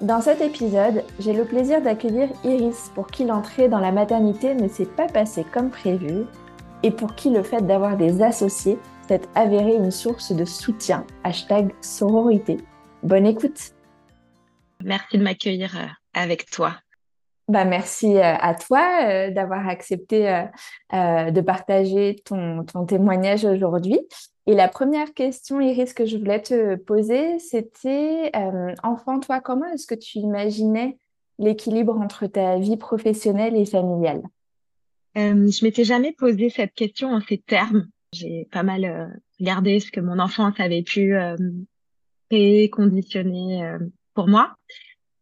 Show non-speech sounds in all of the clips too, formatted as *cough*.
Dans cet épisode, j'ai le plaisir d'accueillir Iris pour qui l'entrée dans la maternité ne s'est pas passée comme prévu et pour qui le fait d'avoir des associés s'est avéré une source de soutien. Hashtag sororité. Bonne écoute. Merci de m'accueillir euh, avec toi. Bah, merci euh, à toi euh, d'avoir accepté de partager ton, ton témoignage aujourd'hui. Et la première question, Iris, que je voulais te poser, c'était, enfant, toi, comment est-ce que tu imaginais l'équilibre entre ta vie professionnelle et familiale? Euh, Je m'étais jamais posé cette question en ces termes. J'ai pas mal regardé ce que mon enfance avait pu euh, conditionner pour moi.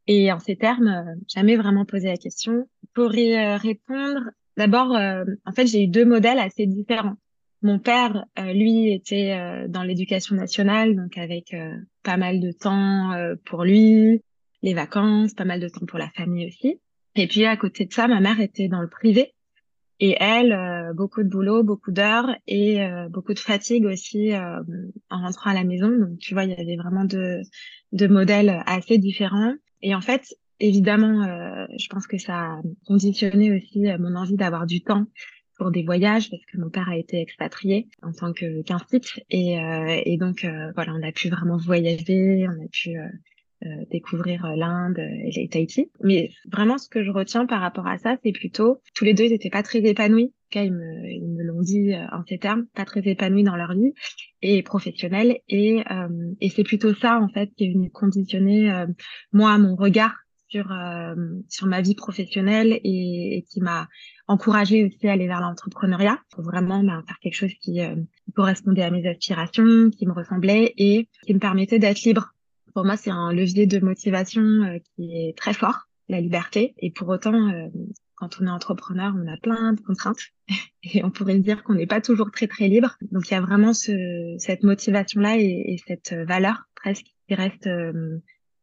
Et en ces termes, euh, jamais vraiment posé la question. Pour y euh, répondre, d'abord, euh, en fait, j'ai eu deux modèles assez différents. Mon père, lui, était dans l'éducation nationale, donc avec pas mal de temps pour lui, les vacances, pas mal de temps pour la famille aussi. Et puis à côté de ça, ma mère était dans le privé. Et elle, beaucoup de boulot, beaucoup d'heures et beaucoup de fatigue aussi en rentrant à la maison. Donc tu vois, il y avait vraiment deux, deux modèles assez différents. Et en fait, évidemment, euh, je pense que ça a conditionné aussi euh, mon envie d'avoir du temps pour des voyages parce que mon père a été expatrié en tant que qu'institut et, euh, et donc euh, voilà, on a pu vraiment voyager, on a pu découvrir l'Inde et les Tahiti. Mais vraiment, ce que je retiens par rapport à ça, c'est plutôt tous les deux, ils n'étaient pas très épanouis. En ils me, ils me l'ont dit en ces termes, pas très épanouis dans leur vie et professionnelle. Et, euh, et c'est plutôt ça, en fait, qui est venu conditionner, euh, moi, mon regard sur, euh, sur ma vie professionnelle et, qui m'a encouragée aussi à aller vers l'entrepreneuriat pour vraiment ben, faire quelque chose qui, qui correspondait à mes aspirations, qui me ressemblait et qui me permettait d'être libre. Pour moi, c'est un levier de motivation qui est très fort, la liberté. Et pour autant, quand on est entrepreneur, on a plein de contraintes *laughs* et on pourrait se dire qu'on n'est pas toujours très très libre. Donc il y a vraiment ce, cette motivation là et, et, cette valeur presque qui reste euh,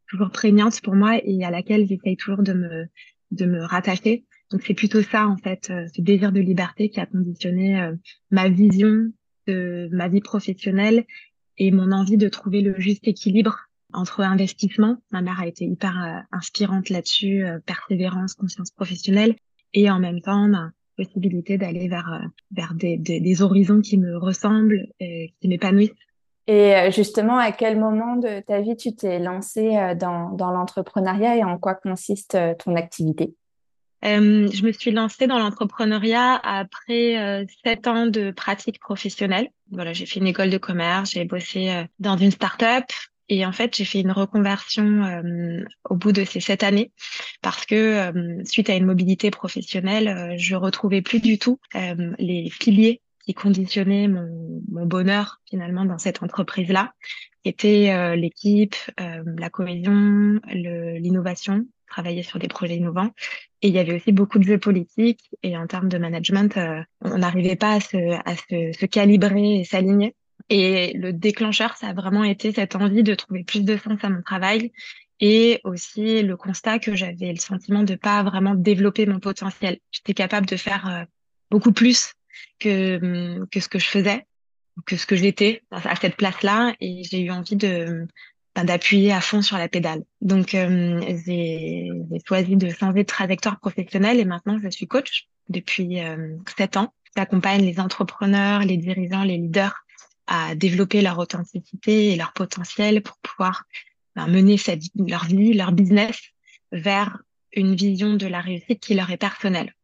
toujours prégnante pour moi et à laquelle j'essaye toujours de me de me rattacher. Donc c'est plutôt ça en fait, euh, ce désir de liberté qui a conditionné euh, ma vision de ma vie professionnelle et mon envie de trouver le juste équilibre entre investissement. Ma mère a été hyper inspirante là-dessus, persévérance, conscience professionnelle, et en même temps, ma possibilité d'aller vers, euh, vers des, des, des, horizons qui me ressemblent, et qui m'épanouissent. Et euh, justement, à quel moment de ta vie tu t'es lancée euh, dans, dans l'entrepreneuriat et en quoi consiste ton activité? Euh, je me suis lancée dans l'entrepreneuriat après sept ans de pratique professionnelle. Voilà, j'ai fait une école de commerce, j'ai bossé dans une start-up, et en fait, j'ai fait une reconversion euh, au bout de ces sept années parce que euh, suite à une mobilité professionnelle, euh, je retrouvais plus du tout les piliers qui conditionnaient mon, bonheur finalement dans cette entreprise-là, qui étaient l'équipe, la cohésion, l'innovation, travailler sur des projets innovants. Et il y avait aussi beaucoup de jeux politiques et en termes de management, on n'arrivait pas à se, se, calibrer et s'aligner. Et le déclencheur, ça a vraiment été cette envie de trouver plus de sens à mon travail et aussi le constat que j'avais le sentiment de pas vraiment développer mon potentiel. J'étais capable de faire euh, beaucoup plus que, hum, que ce que je faisais, que ce que j'étais à cette place-là et j'ai eu envie de ben, d'appuyer à fond sur la pédale. Donc euh, j'ai choisi de changer de trajectoire professionnelle et maintenant je suis coach depuis euh, sept ans. J'accompagne les entrepreneurs, les dirigeants, les leaders à développer leur authenticité et leur potentiel pour pouvoir ben, mener leur vie, leur business vers une vision de la réussite qui leur est personnelle.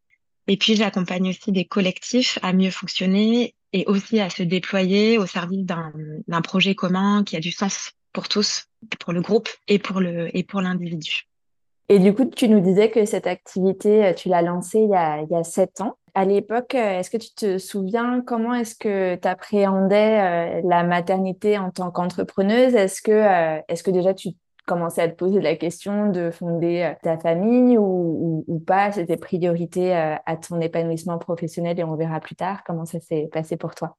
Et puis, j'accompagne aussi des collectifs à mieux fonctionner et aussi à se déployer au service d'un projet commun qui a du sens pour tous, pour le groupe et pour le et pour l'individu. Et du coup, tu nous disais que cette activité, euh, tu l'as lancée il y a, sept ans. À l'époque, euh, est-ce que tu te souviens comment est-ce que tu appréhendais euh, la maternité en tant qu'entrepreneuse? Est-ce que, est-ce que déjà tu commençais à te poser la question de fonder ta famille ou, pas C'était priorité à ton épanouissement professionnel et on verra plus tard comment ça s'est passé pour toi.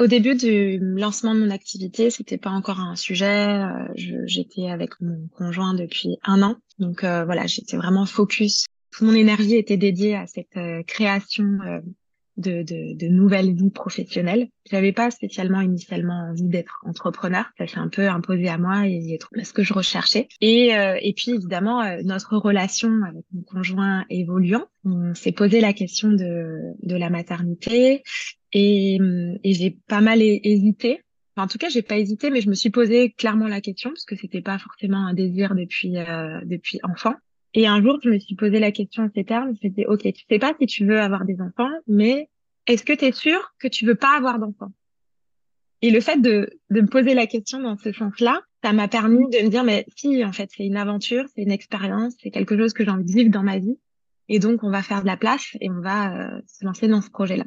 Au début du lancement de mon activité, c'était pas encore un sujet. Euh, j'étais avec mon conjoint depuis un an, donc euh, voilà, j'étais vraiment focus. Toute mon énergie était dédiée à cette euh, création de, de, de, nouvelles vies professionnelles. J'avais pas spécialement initialement envie d'être entrepreneur. Ça s'est un peu imposé à moi et c'est ce que je recherchais. Et, et puis évidemment, notre relation avec mon conjoint évoluant, on s'est posé la question de, de la maternité et, et j'ai pas mal hésité. en tout cas, j'ai pas hésité, mais je me suis posé clairement la question parce que c'était pas forcément un désir depuis euh, depuis enfant. Et un jour, je me suis posé la question en ces termes. Je ok, tu sais pas si tu veux avoir des enfants, mais est-ce que tu es sûr que tu veux pas avoir d'enfants? Et le fait de, de me poser la question dans ce sens-là, ça m'a permis de me dire, mais si, en fait, c'est une aventure, c'est une expérience, c'est quelque chose que j'ai envie de vivre dans ma vie. Et donc, on va faire de la place et on va euh, se lancer dans ce projet-là.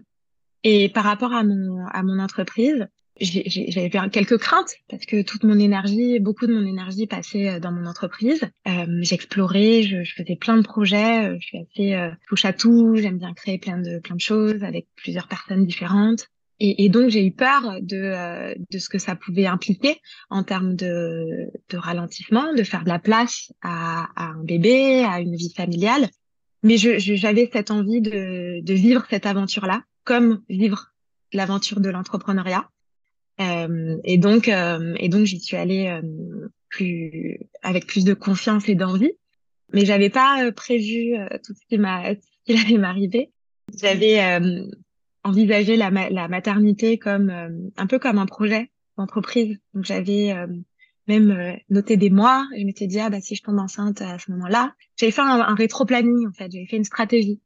Et par rapport à mon, à mon entreprise, j'avais quelques craintes parce que toute mon énergie, beaucoup de mon énergie passait euh, dans mon entreprise. Euh, j'explorais, je, je, faisais plein de projets, euh, je suis assez euh, touche à tout, j'aime bien créer plein de plein de choses avec plusieurs personnes différentes. Et, donc j'ai eu peur de de ce que ça pouvait impliquer en termes de, de ralentissement, de faire de la place à, à un bébé, à une vie familiale. Mais j'avais je, cette envie de, de vivre cette aventure-là comme vivre l'aventure de l'entrepreneuriat. Euh, et donc, euh, et donc, j'y suis allée euh, plus avec plus de confiance et d'envie. Mais j'avais pas prévu tout ce qui m'a, ce qui *laughs* allait m'arriver. J'avais envisagé la, la maternité comme un peu comme un projet d'entreprise. Donc, j'avais même noté des mois. Je m'étais dit ah bah si je tombe enceinte à ce moment-là, j'avais fait un, un rétro-planning en fait. J'avais fait une stratégie.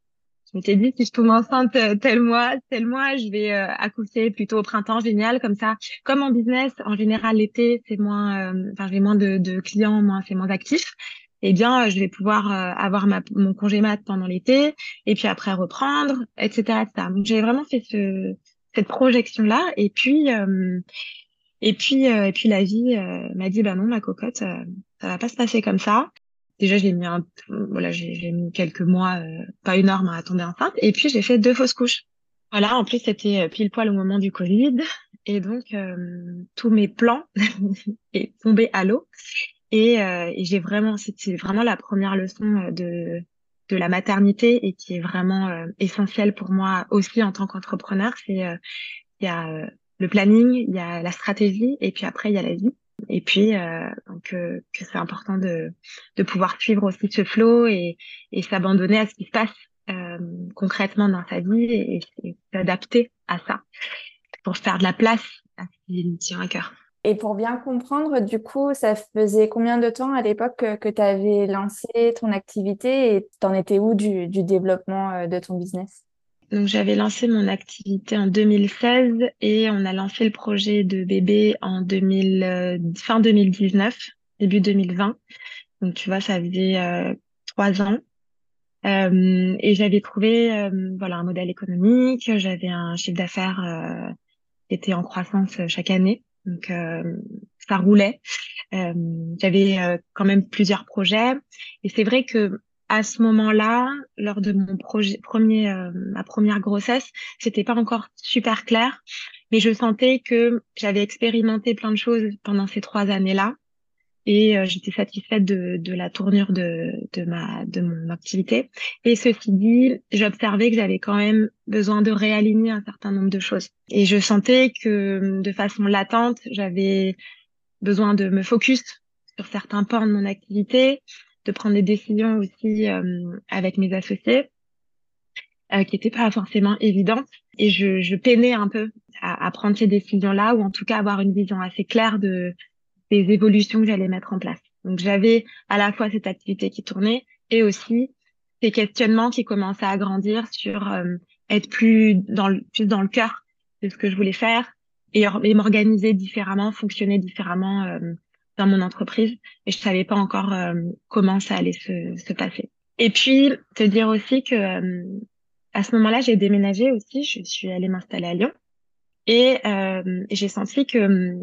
Je m'étais dit, si je tombe enceinte euh, tel mois, tel mois, je vais euh, accoucher plutôt au printemps, génial, comme ça. Comme en business, en général, l'été, c'est moins, euh, enfin, j'ai moins de, clients, moins, c'est moins actif. Eh bien, je vais pouvoir avoir mon congé mat pendant l'été, et puis après reprendre, etc., etc. Donc, j'ai vraiment fait ce, cette projection-là, et puis, et puis, et puis la vie m'a dit, bah non, ma cocotte, ça va pas se passer comme ça déjà j'ai mis un voilà j'ai mis quelques mois euh, pas énorme à tomber enceinte et puis j'ai fait deux fausses couches. Voilà en plus c'était euh, pile poil au moment du Covid. Et donc euh, tous mes plans *laughs* est tombé à l'eau. Et, et j'ai vraiment c'était vraiment la première leçon de de la maternité et qui est vraiment essentielle pour moi aussi en tant qu'entrepreneur. C'est il y a le planning il y a la stratégie et puis après il y a la vie et puis euh, donc euh, que c'est important de, de pouvoir suivre aussi ce flow et, et s'abandonner à ce qui se passe euh, concrètement dans sa vie et, s'adapter à ça pour faire de la place à ce qui tient à cœur. Et pour bien comprendre, du coup, ça faisait combien de temps à l'époque que, que tu avais lancé ton activité et t'en étais où du, du développement euh, de ton business? Donc j'avais lancé mon activité en 2016 et on a lancé le projet de bébé en 2000, euh, fin 2019, début 2020. Donc tu vois, ça faisait euh, trois ans. Euh, et j'avais trouvé euh, voilà un modèle économique, j'avais un chiffre d'affaires qui était en croissance chaque année. Donc ça roulait. j'avais quand même plusieurs projets et c'est vrai que à ce moment-là, lors de mon projet, premier, euh, ma première grossesse, c'était pas encore super clair, mais je sentais que j'avais expérimenté plein de choses pendant ces trois années-là et euh, j'étais satisfaite de, de, la tournure de, de, ma, de mon activité. Et ceci dit, j'observais que j'avais quand même besoin de réaligner un certain nombre de choses. Et je sentais que de façon latente, j'avais besoin de me focus sur certains pans de mon activité, de prendre des décisions aussi euh, avec mes associés euh, qui n'étaient pas forcément évidentes. Et je, peinais un peu à, prendre ces décisions-là, ou en tout cas avoir une vision assez claire de des évolutions que j'allais mettre en place. Donc j'avais à la fois cette activité qui tournait et aussi ces questionnements qui commençaient à grandir sur euh, être plus dans le plus dans le cœur de ce que je voulais faire et, m'organiser différemment, fonctionner différemment dans mon entreprise. Et je savais pas encore euh, comment ça allait se, se passer. Et puis te dire aussi que à ce moment-là, j'ai déménagé aussi. Je suis allée m'installer à Lyon et, et j'ai senti que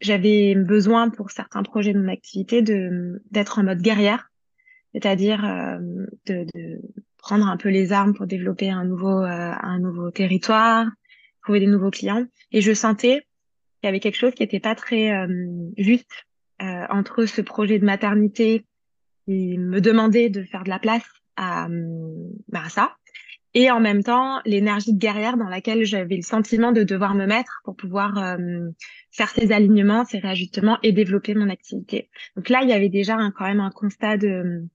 j'avais besoin pour certains projets de mon activité de d'être en mode guerrière c'est-à-dire euh, de, de, prendre un peu les armes pour développer un nouveau euh, un nouveau territoire, trouver des nouveaux clients. Et je sentais qu'il y avait quelque chose qui n'était pas très euh, entre ce projet de maternité qui me demandait de faire de la place à, bah, à ça et en même temps l'énergie de guerrière dans laquelle j'avais le sentiment de devoir me mettre pour pouvoir faire ces alignements, ces réajustements et développer mon activité. Donc là, il y avait déjà quand même un constat de,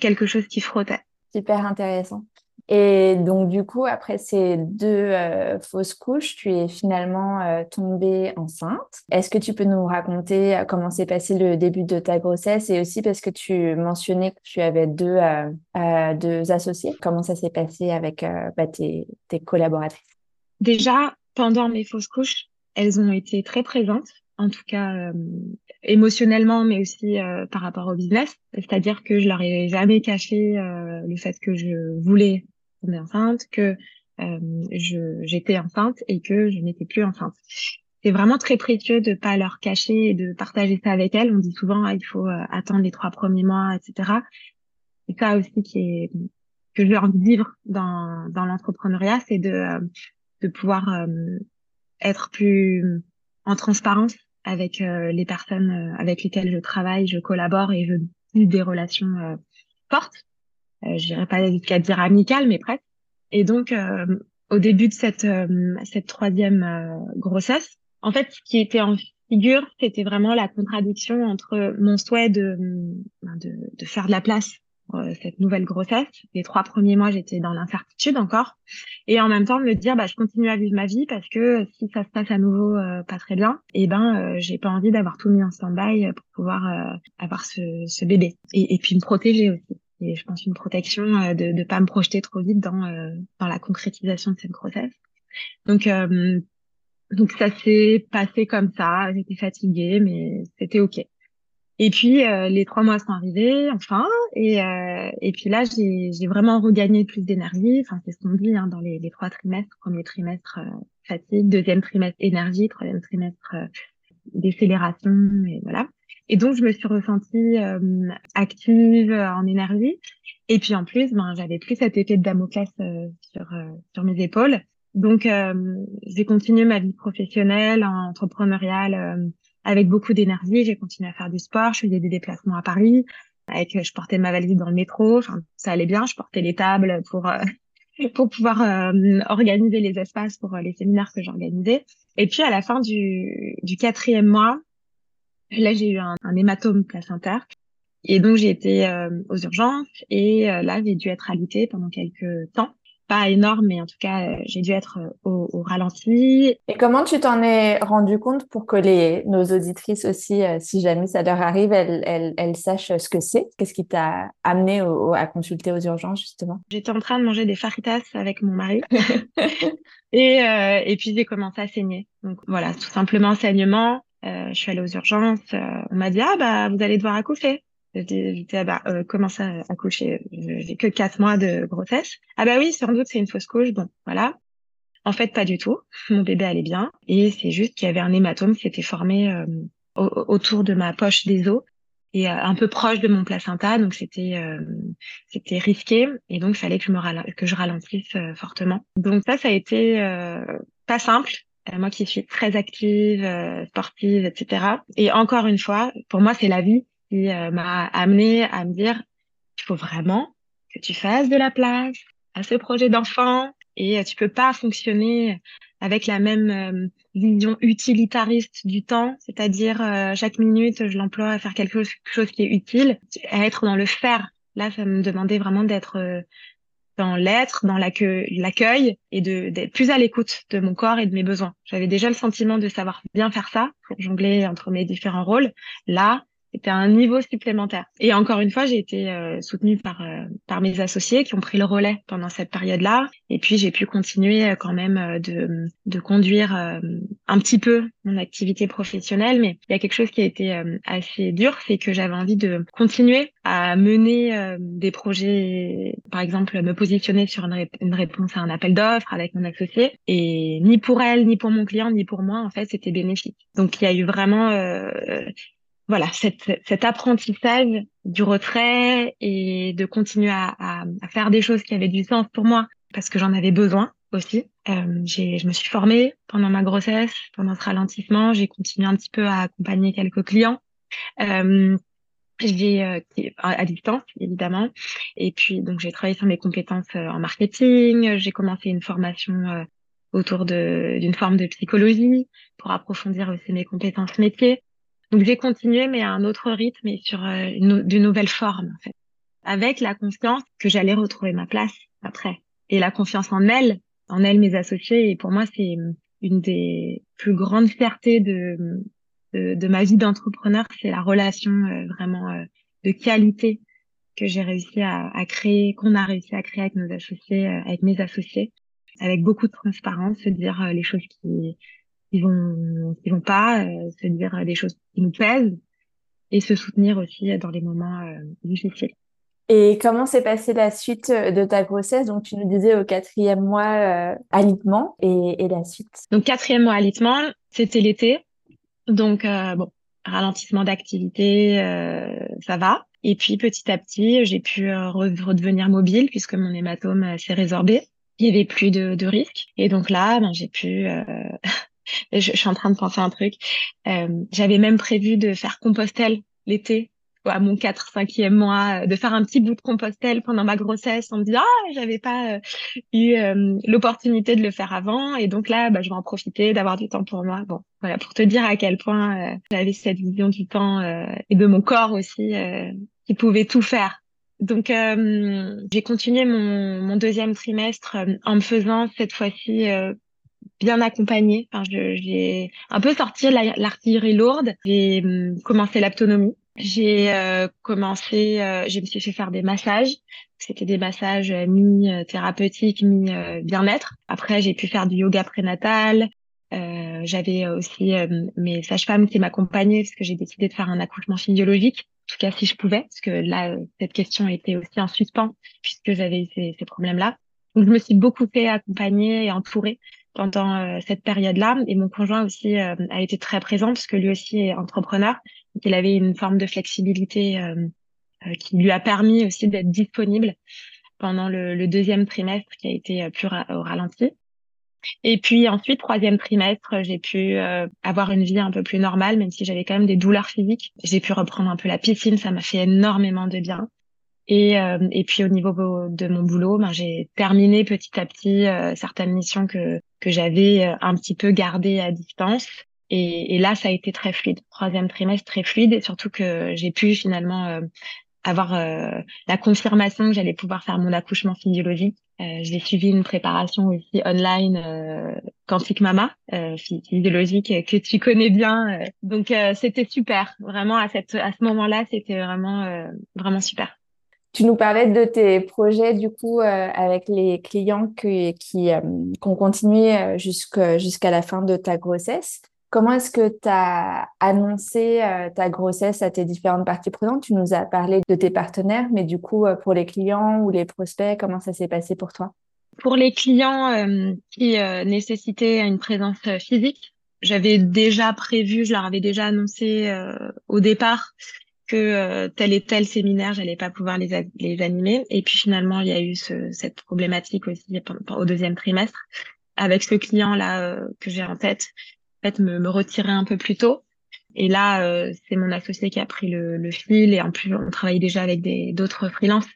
quelque chose qui frottait. Super intéressant. Et donc, du coup, après ces deux euh, fausses couches, tu es finalement euh, tombée enceinte. Est-ce que tu peux nous raconter euh, comment s'est passé le début de ta grossesse et aussi parce que tu mentionnais que tu avais deux, deux associés, comment ça s'est passé avec bah, tes, tes collaboratrices? Déjà, pendant mes fausses couches, elles ont été très présentes en tout cas euh, émotionnellement, mais aussi euh, par rapport au business. C'est-à-dire que je leur ai jamais caché euh, le fait que je voulais tomber enceinte, que je j'étais enceinte et que je n'étais plus enceinte. C'est vraiment très précieux de pas leur cacher et de partager ça avec elles. On dit souvent ah, il faut attendre les trois premiers mois, etc. Et ça aussi qui est que je leur vivre dans dans l'entrepreneuriat, c'est de de pouvoir être plus en transparence avec euh, les personnes euh, avec lesquelles je travaille, je collabore et je des relations euh, fortes. Je dirais pas jusqu'à dire amicales, mais presque. Et donc, au début de cette cette troisième grossesse, en fait, ce qui était en figure, c'était vraiment la contradiction entre mon souhait de, de, de faire de la place euh, cette nouvelle grossesse. Les trois premiers mois, j'étais dans l'incertitude encore. Et en même temps, me dire, bah, je continue à vivre ma vie parce que si ça se passe à nouveau euh, pas très bien, et eh ben, euh, j'ai pas envie d'avoir tout mis en stand-by pour pouvoir avoir ce, ce bébé. Et, et, puis me protéger aussi. Et je pense une protection de ne pas me projeter trop vite dans, dans la concrétisation de cette grossesse. Donc, donc ça s'est passé comme ça. J'étais fatiguée, mais c'était OK. Et puis euh, les trois mois sont arrivés enfin et euh, et puis là j'ai j'ai vraiment regagné plus d'énergie enfin c'est ce qu'on dit hein, dans les, les trois trimestres premier trimestre euh, fatigue deuxième trimestre énergie troisième trimestre décélération et voilà et donc je me suis ressentie active en énergie et puis en plus ben j'avais plus cet effet de Damoclès sur sur mes épaules donc j'ai continué ma vie professionnelle entrepreneuriale avec beaucoup d'énergie. J'ai continué à faire du sport, je faisais des déplacements à Paris. Avec, je portais ma valise dans le métro, ça allait bien. Je portais les tables pour euh, *laughs* pour pouvoir euh, organiser les espaces pour euh, les séminaires que j'organisais. Et puis à la fin du, du quatrième mois, là j'ai eu un, un, hématome placentaire. Et donc j'ai été aux urgences et là j'ai dû être alitée pendant quelques temps pas énorme, mais en tout cas, euh, j'ai dû être euh, au, au, ralenti. Et comment tu t'en es rendu compte pour que les, nos auditrices aussi, euh, si jamais ça leur arrive, elles, elles, elles sachent ce que c'est? Qu'est-ce qui t'a amené à consulter aux urgences, justement? J'étais en train de manger des faritas avec mon mari. *laughs* et, euh, et puis, j'ai commencé à saigner. Donc, voilà, tout simplement saignement. Je suis allée aux urgences. on m'a dit, ah, bah, vous allez devoir accoucher. J'étais bah euh, comment ça accoucher? J'ai que quatre mois de grossesse. Ah bah oui, sans doute c'est une fausse couche. Bon, voilà. En fait, pas du tout. *laughs* Mon bébé allait bien et c'est juste qu'il y avait un hématome qui s'était formé euh, autour de ma poche des os et euh, un peu proche de mon placenta, donc c'était euh, c'était risqué et donc fallait que je que je ralentisse fortement. Donc ça, ça a été pas simple. Moi qui suis très active, sportive, etc. Et encore une fois, pour moi, c'est la vie qui euh, m'a amené à me dire il faut vraiment que tu fasses de la place à ce projet d'enfant et euh, tu peux pas fonctionner avec la même euh, vision utilitariste du temps, c'est-à-dire chaque minute je l'emploie à faire quelque chose, qui est utile, à être dans le faire. Là, ça me demandait vraiment d'être dans l'être, dans l'accueil et d'être plus à l'écoute de mon corps et de mes besoins. J'avais déjà le sentiment de savoir bien faire ça pour jongler entre mes différents rôles. Là, c'était un niveau supplémentaire. Et encore une fois, j'ai été euh, soutenue par euh, par mes associés qui ont pris le relais pendant cette période-là. Et puis j'ai pu continuer euh, quand même de de conduire un petit peu mon activité professionnelle. Mais il y a quelque chose qui a été assez dur, c'est que j'avais envie de continuer à mener des projets, par exemple me positionner sur une, une réponse à un appel d'offres avec mon associé. Et ni pour elle, ni pour mon client, ni pour moi, en fait, c'était bénéfique. Donc il y a eu vraiment voilà, cet apprentissage du retrait et de continuer à, à, à, faire des choses qui avaient du sens pour moi parce que j'en avais besoin aussi. Euh, je me suis formée pendant ma grossesse, pendant ce ralentissement. J'ai continué un petit peu à accompagner quelques clients. Euh, j'ai euh, à distance évidemment et puis donc j'ai travaillé sur mes compétences euh, en marketing j'ai commencé une formation euh, autour d'une forme de psychologie pour approfondir aussi mes compétences métiers donc j'ai continué, mais à un autre rythme et sur euh, une, nouvelle forme, en fait. Avec la confiance que j'allais retrouver ma place après. Et la confiance en elle, en elle, mes associés. Et pour moi, c'est une des plus grandes fiertés de, de, de ma vie d'entrepreneur, c'est la relation euh, vraiment euh, de qualité que j'ai réussi à, à, créer, qu'on a réussi à créer avec nos associés, avec mes associés, avec beaucoup de transparence, se dire les choses qui, ils vont ils vont pas euh, se dire des choses qui nous pèsent et se soutenir aussi dans les moments euh, difficiles. Et comment s'est passée la suite de ta grossesse? Donc, tu nous disais au quatrième mois euh, alitement et, et, la suite. Donc, quatrième mois alitement, c'était l'été. Donc, euh, bon, ralentissement d'activité, euh, ça va. Et puis, petit à petit, j'ai pu redevenir mobile puisque mon hématome s'est résorbé. Il y avait plus de, de risques. Et donc là, ben, j'ai pu *laughs* *laughs* je, je, suis en train de penser un truc. Euh, J'avais même prévu de faire Compostelle l'été, à mon 4 5e mois, euh, de faire un petit bout de Compostelle pendant ma grossesse en me disant ah j'avais pas euh, eu euh, l'opportunité de le faire avant et donc là bah, je vais en profiter d'avoir du temps pour moi. Bon voilà pour te dire à quel point j'avais cette vision du temps et de mon corps aussi qui pouvait tout faire. Donc j'ai continué mon, mon, deuxième trimestre en me faisant cette fois-ci bien accompagnée. Enfin, j'ai un peu sorti l'artillerie lourde. J'ai hum, commencé l'autonomie. J'ai euh, commencé, euh, je me suis fait faire des massages. C'était des massages euh, mi-thérapeutiques, mi-bien-être. Après, j'ai pu faire du yoga prénatal. Euh, J'avais aussi mes sages-femmes qui m'accompagnaient parce que j'ai décidé de faire un accouchement physiologique. En tout cas, si je pouvais, parce que là, cette question était aussi en suspens puisque j'avais eu ces, ces problèmes-là. Donc, je me suis beaucoup fait accompagner et entourer pendant euh, cette période-là. Et mon conjoint aussi euh, a été très présent parce que lui aussi est entrepreneur. Donc il avait une forme de flexibilité euh, qui lui a permis aussi d'être disponible pendant le, le, deuxième trimestre qui a été plus ralenti. Et puis ensuite, troisième trimestre, j'ai pu avoir une vie un peu plus normale, même si j'avais quand même des douleurs physiques. J'ai pu reprendre un peu la piscine, ça m'a fait énormément de bien. Et, euh, et puis au niveau de mon boulot, ben, j'ai terminé petit à petit euh, certaines missions que, que j'avais euh, un petit peu gardées à distance. Et, et, là, ça a été très fluide. Troisième trimestre, très fluide. Et surtout que j'ai pu finalement avoir la confirmation que j'allais pouvoir faire mon accouchement physiologique. j'ai suivi une préparation aussi online Quantique Mama, physiologique, que tu connais bien. donc c'était super. Vraiment à, cette, à ce moment-là, c'était vraiment, vraiment super. Tu nous parlais de tes projets du coup euh, avec les clients que, qui, euh, ont continué euh, jusqu'à la fin de ta grossesse. Comment est-ce que tu as annoncé ta grossesse à tes différentes parties prenantes? Tu nous as parlé de tes partenaires, mais du coup, pour les clients ou les prospects, comment ça s'est passé pour toi? Pour les clients qui nécessitaient une présence physique, j'avais déjà prévu, je leur avais déjà annoncé au départ que euh, tel et tel séminaire, j'allais pas pouvoir les, les animer. Et puis finalement, il y a eu ce, cette problématique aussi au deuxième trimestre avec ce client-là euh, que j'ai en tête, en fait, me, me retirer un peu plus tôt. Et là, euh, c'est mon associé qui a pris le, le, fil et en plus, on travaillait déjà avec d'autres freelances.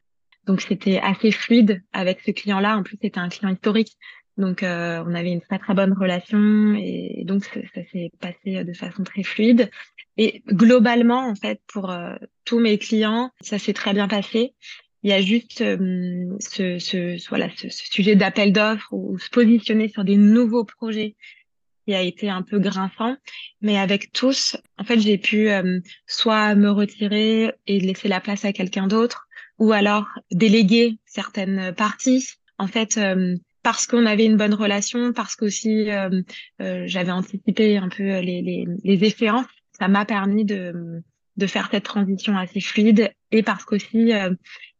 Donc c'était assez fluide avec ce client-là. En plus, c'était un client historique. Donc, euh, on avait une très très bonne relation et donc ça, s'est passé de façon très fluide. Et globalement, en fait, pour euh, tous mes clients, ça s'est très bien passé. Il y a juste euh, ce, ce, voilà, ce, sujet d'appel d'offres ou, se positionner sur des nouveaux projets qui a été un peu grinçant, mais avec tous, en fait, j'ai pu euh, soit me retirer et laisser la place à quelqu'un d'autre, ou alors déléguer certaines parties. En fait, euh, parce qu'on avait une bonne relation, parce qu'aussi euh, j'avais anticipé un peu les, les, les échéances, ça m'a permis de, de faire cette transition assez fluide et parce qu'aussi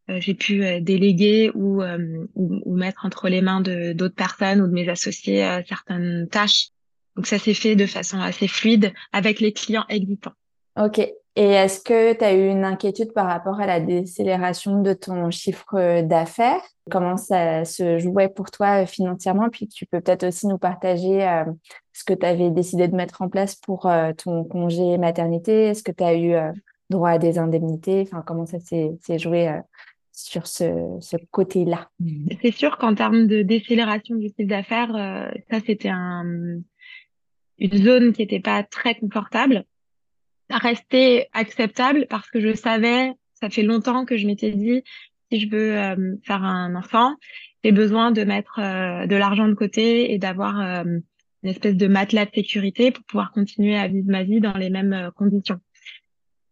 j'ai pu déléguer ou, ou, ou, mettre entre les mains de d'autres personnes ou de mes associés certaines tâches donc ça s'est fait de façon assez fluide avec les clients existants. Ok. Et est-ce que tu as eu une inquiétude par rapport à la décélération de ton chiffre d'affaires? Comment ça se jouait pour toi financièrement? Puis tu peux peut-être aussi nous partager euh, ce que tu avais décidé de mettre en place pour euh, ton congé maternité. Est-ce que tu as eu euh, droit à des indemnités? Enfin, comment ça s'est joué sur ce, côté-là? *laughs* C'est sûr qu'en termes de décélération du chiffre d'affaires, ça c'était un une zone qui n'était pas très confortable. Restait acceptable parce que je savais, ça fait longtemps que je m'étais dit, si je veux euh, faire un enfant, j'ai besoin de mettre euh, de l'argent de côté et d'avoir euh, une espèce de matelas de sécurité pour pouvoir continuer à vivre ma vie dans les mêmes conditions.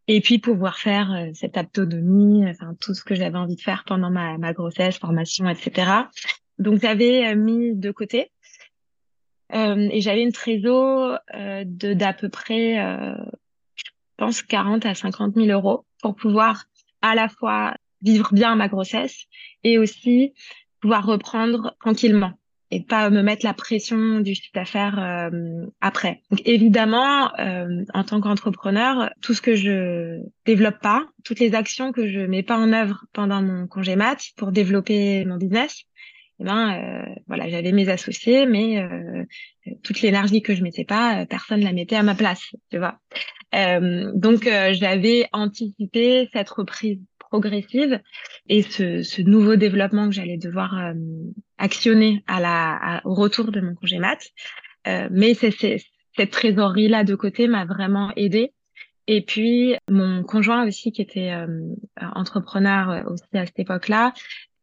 Et puis pouvoir faire cette autonomie, enfin tout ce que j'avais envie de faire pendant ma, ma grossesse, formation, etc. Donc j'avais mis de côté et j'avais une trésor d'à peu près, pense, 40 à 50 000 euros pour pouvoir à la fois vivre bien ma grossesse et aussi pouvoir reprendre tranquillement et pas me mettre la pression du chiffre d'affaires euh, après. Évidemment, euh, en tant qu'entrepreneur, tout ce que je développe pas, toutes les actions que je mets pas en œuvre pendant mon congé mat pour développer mon business, eh ben euh, voilà, j'avais mes associés, mais euh, toute l'énergie que je mettais pas, personne la mettait à ma place, tu vois. Donc j'avais anticipé cette reprise progressive et ce, ce nouveau développement que j'allais devoir actionner à la, au retour de mon congé mat. mais c'est, cette trésorerie là de côté m'a vraiment aidée. Et puis mon conjoint aussi qui était entrepreneur aussi à cette époque-là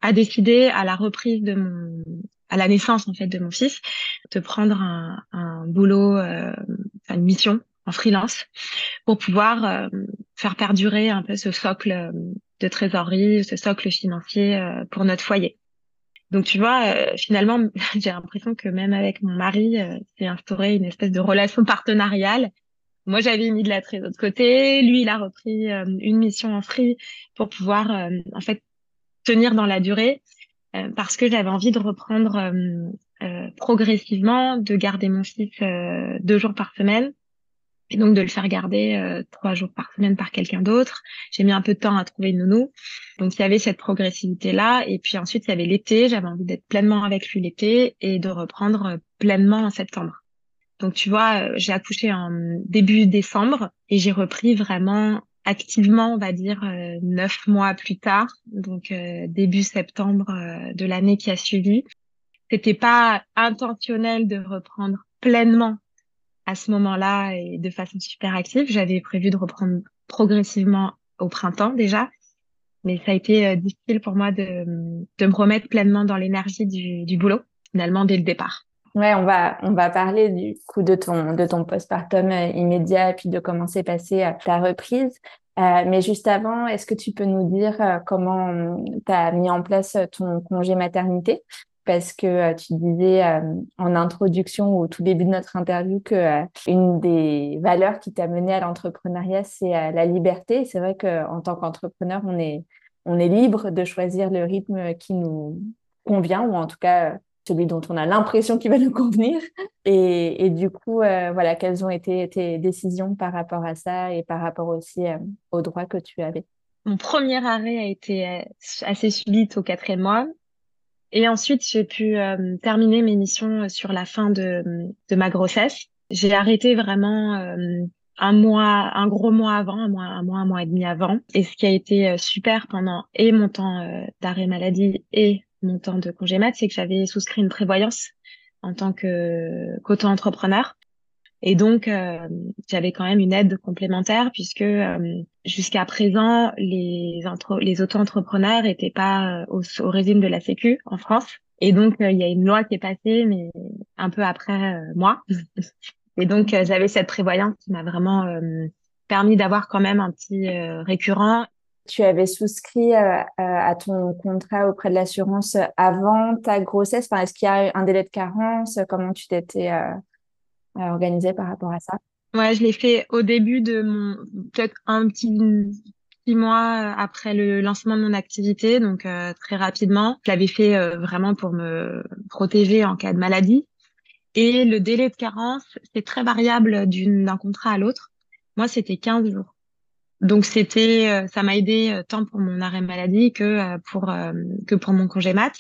a décidé à la reprise de mon à la naissance en fait de mon fils de prendre un, un boulot euh, une mission en freelance pour pouvoir euh, faire perdurer un peu ce socle euh, de trésorerie ce socle financier euh, pour notre foyer. Donc tu vois finalement *laughs* j'ai l'impression que même avec mon mari c'est instauré une espèce de relation partenariale. Moi, j'avais mis de la trésorerie de côté. Lui, il a repris une mission en free pour pouvoir, en fait, tenir dans la durée parce que j'avais envie de reprendre progressivement, de garder mon fils deux jours par semaine et donc de le faire garder trois jours par semaine par quelqu'un d'autre. J'ai mis un peu de temps à trouver une nounou. Donc il y avait cette progressivité là et puis ensuite il y avait l'été, j'avais envie d'être pleinement avec lui l'été et de reprendre pleinement en septembre. Donc tu vois, j'ai accouché en début décembre et j'ai repris vraiment activement, on va dire, euh, neuf mois plus tard, donc euh, début septembre euh, de l'année qui a suivi. C'était pas intentionnel de reprendre pleinement à ce moment-là et de façon super active. J'avais prévu de reprendre progressivement au printemps déjà, mais ça a été difficile pour moi de, me remettre pleinement dans l'énergie du, boulot, finalement, dès le départ. Ouais, on va, on va parler du coup de ton, de ton postpartum euh, immédiat puis de comment s'est passée euh, ta reprise. Euh, mais juste avant, est-ce que tu peux nous dire euh, comment tu as mis en place ton congé maternité? Parce que tu disais en introduction au tout début de notre interview que une des valeurs qui t'a mené à l'entrepreneuriat, c'est la liberté. C'est vrai qu'en tant qu'entrepreneur, on est, on est libre de choisir le rythme qui nous convient ou en tout cas celui dont on a l'impression qu'il va nous convenir. Et, du coup, euh, voilà, quelles ont été tes décisions par rapport à ça et par rapport aussi euh, aux droits que tu avais? Mon premier arrêt a été euh, assez subite au quatrième mois. Et ensuite, j'ai pu terminer mes missions sur la fin de, de ma grossesse. J'ai arrêté vraiment un mois, un gros mois avant, un mois, un mois, un mois et demi avant. Et ce qui a été super pendant et mon temps d'arrêt maladie et mon temps de congé mat, c'est que j'avais souscrit une prévoyance en tant que qu'auto-entrepreneur. Et donc, euh, j'avais quand même une aide complémentaire puisque euh, jusqu'à présent, les, les auto-entrepreneurs n'étaient pas euh, au, régime de la Sécu en France. Et donc, il y a une loi qui est passée, mais un peu après moi. *laughs* Et donc, j'avais cette prévoyance qui m'a vraiment permis d'avoir quand même un petit récurrent tu avais souscrit euh, euh, à ton contrat auprès de l'assurance avant ta grossesse? Est-ce qu'il y a un délai de carence? Comment tu t'étais euh, organisée par rapport à ça? Ouais, je l'ai fait au début de mon, peut-être un petit six mois après le lancement de mon activité, donc très rapidement. Je l'avais fait vraiment pour me protéger en cas de maladie. Et le délai de carence, c'est très variable d'un contrat à l'autre. Moi, c'était 15 jours. Donc c'était, euh, ça m'a aidé euh, tant pour mon arrêt maladie que euh, pour que pour mon congé mat.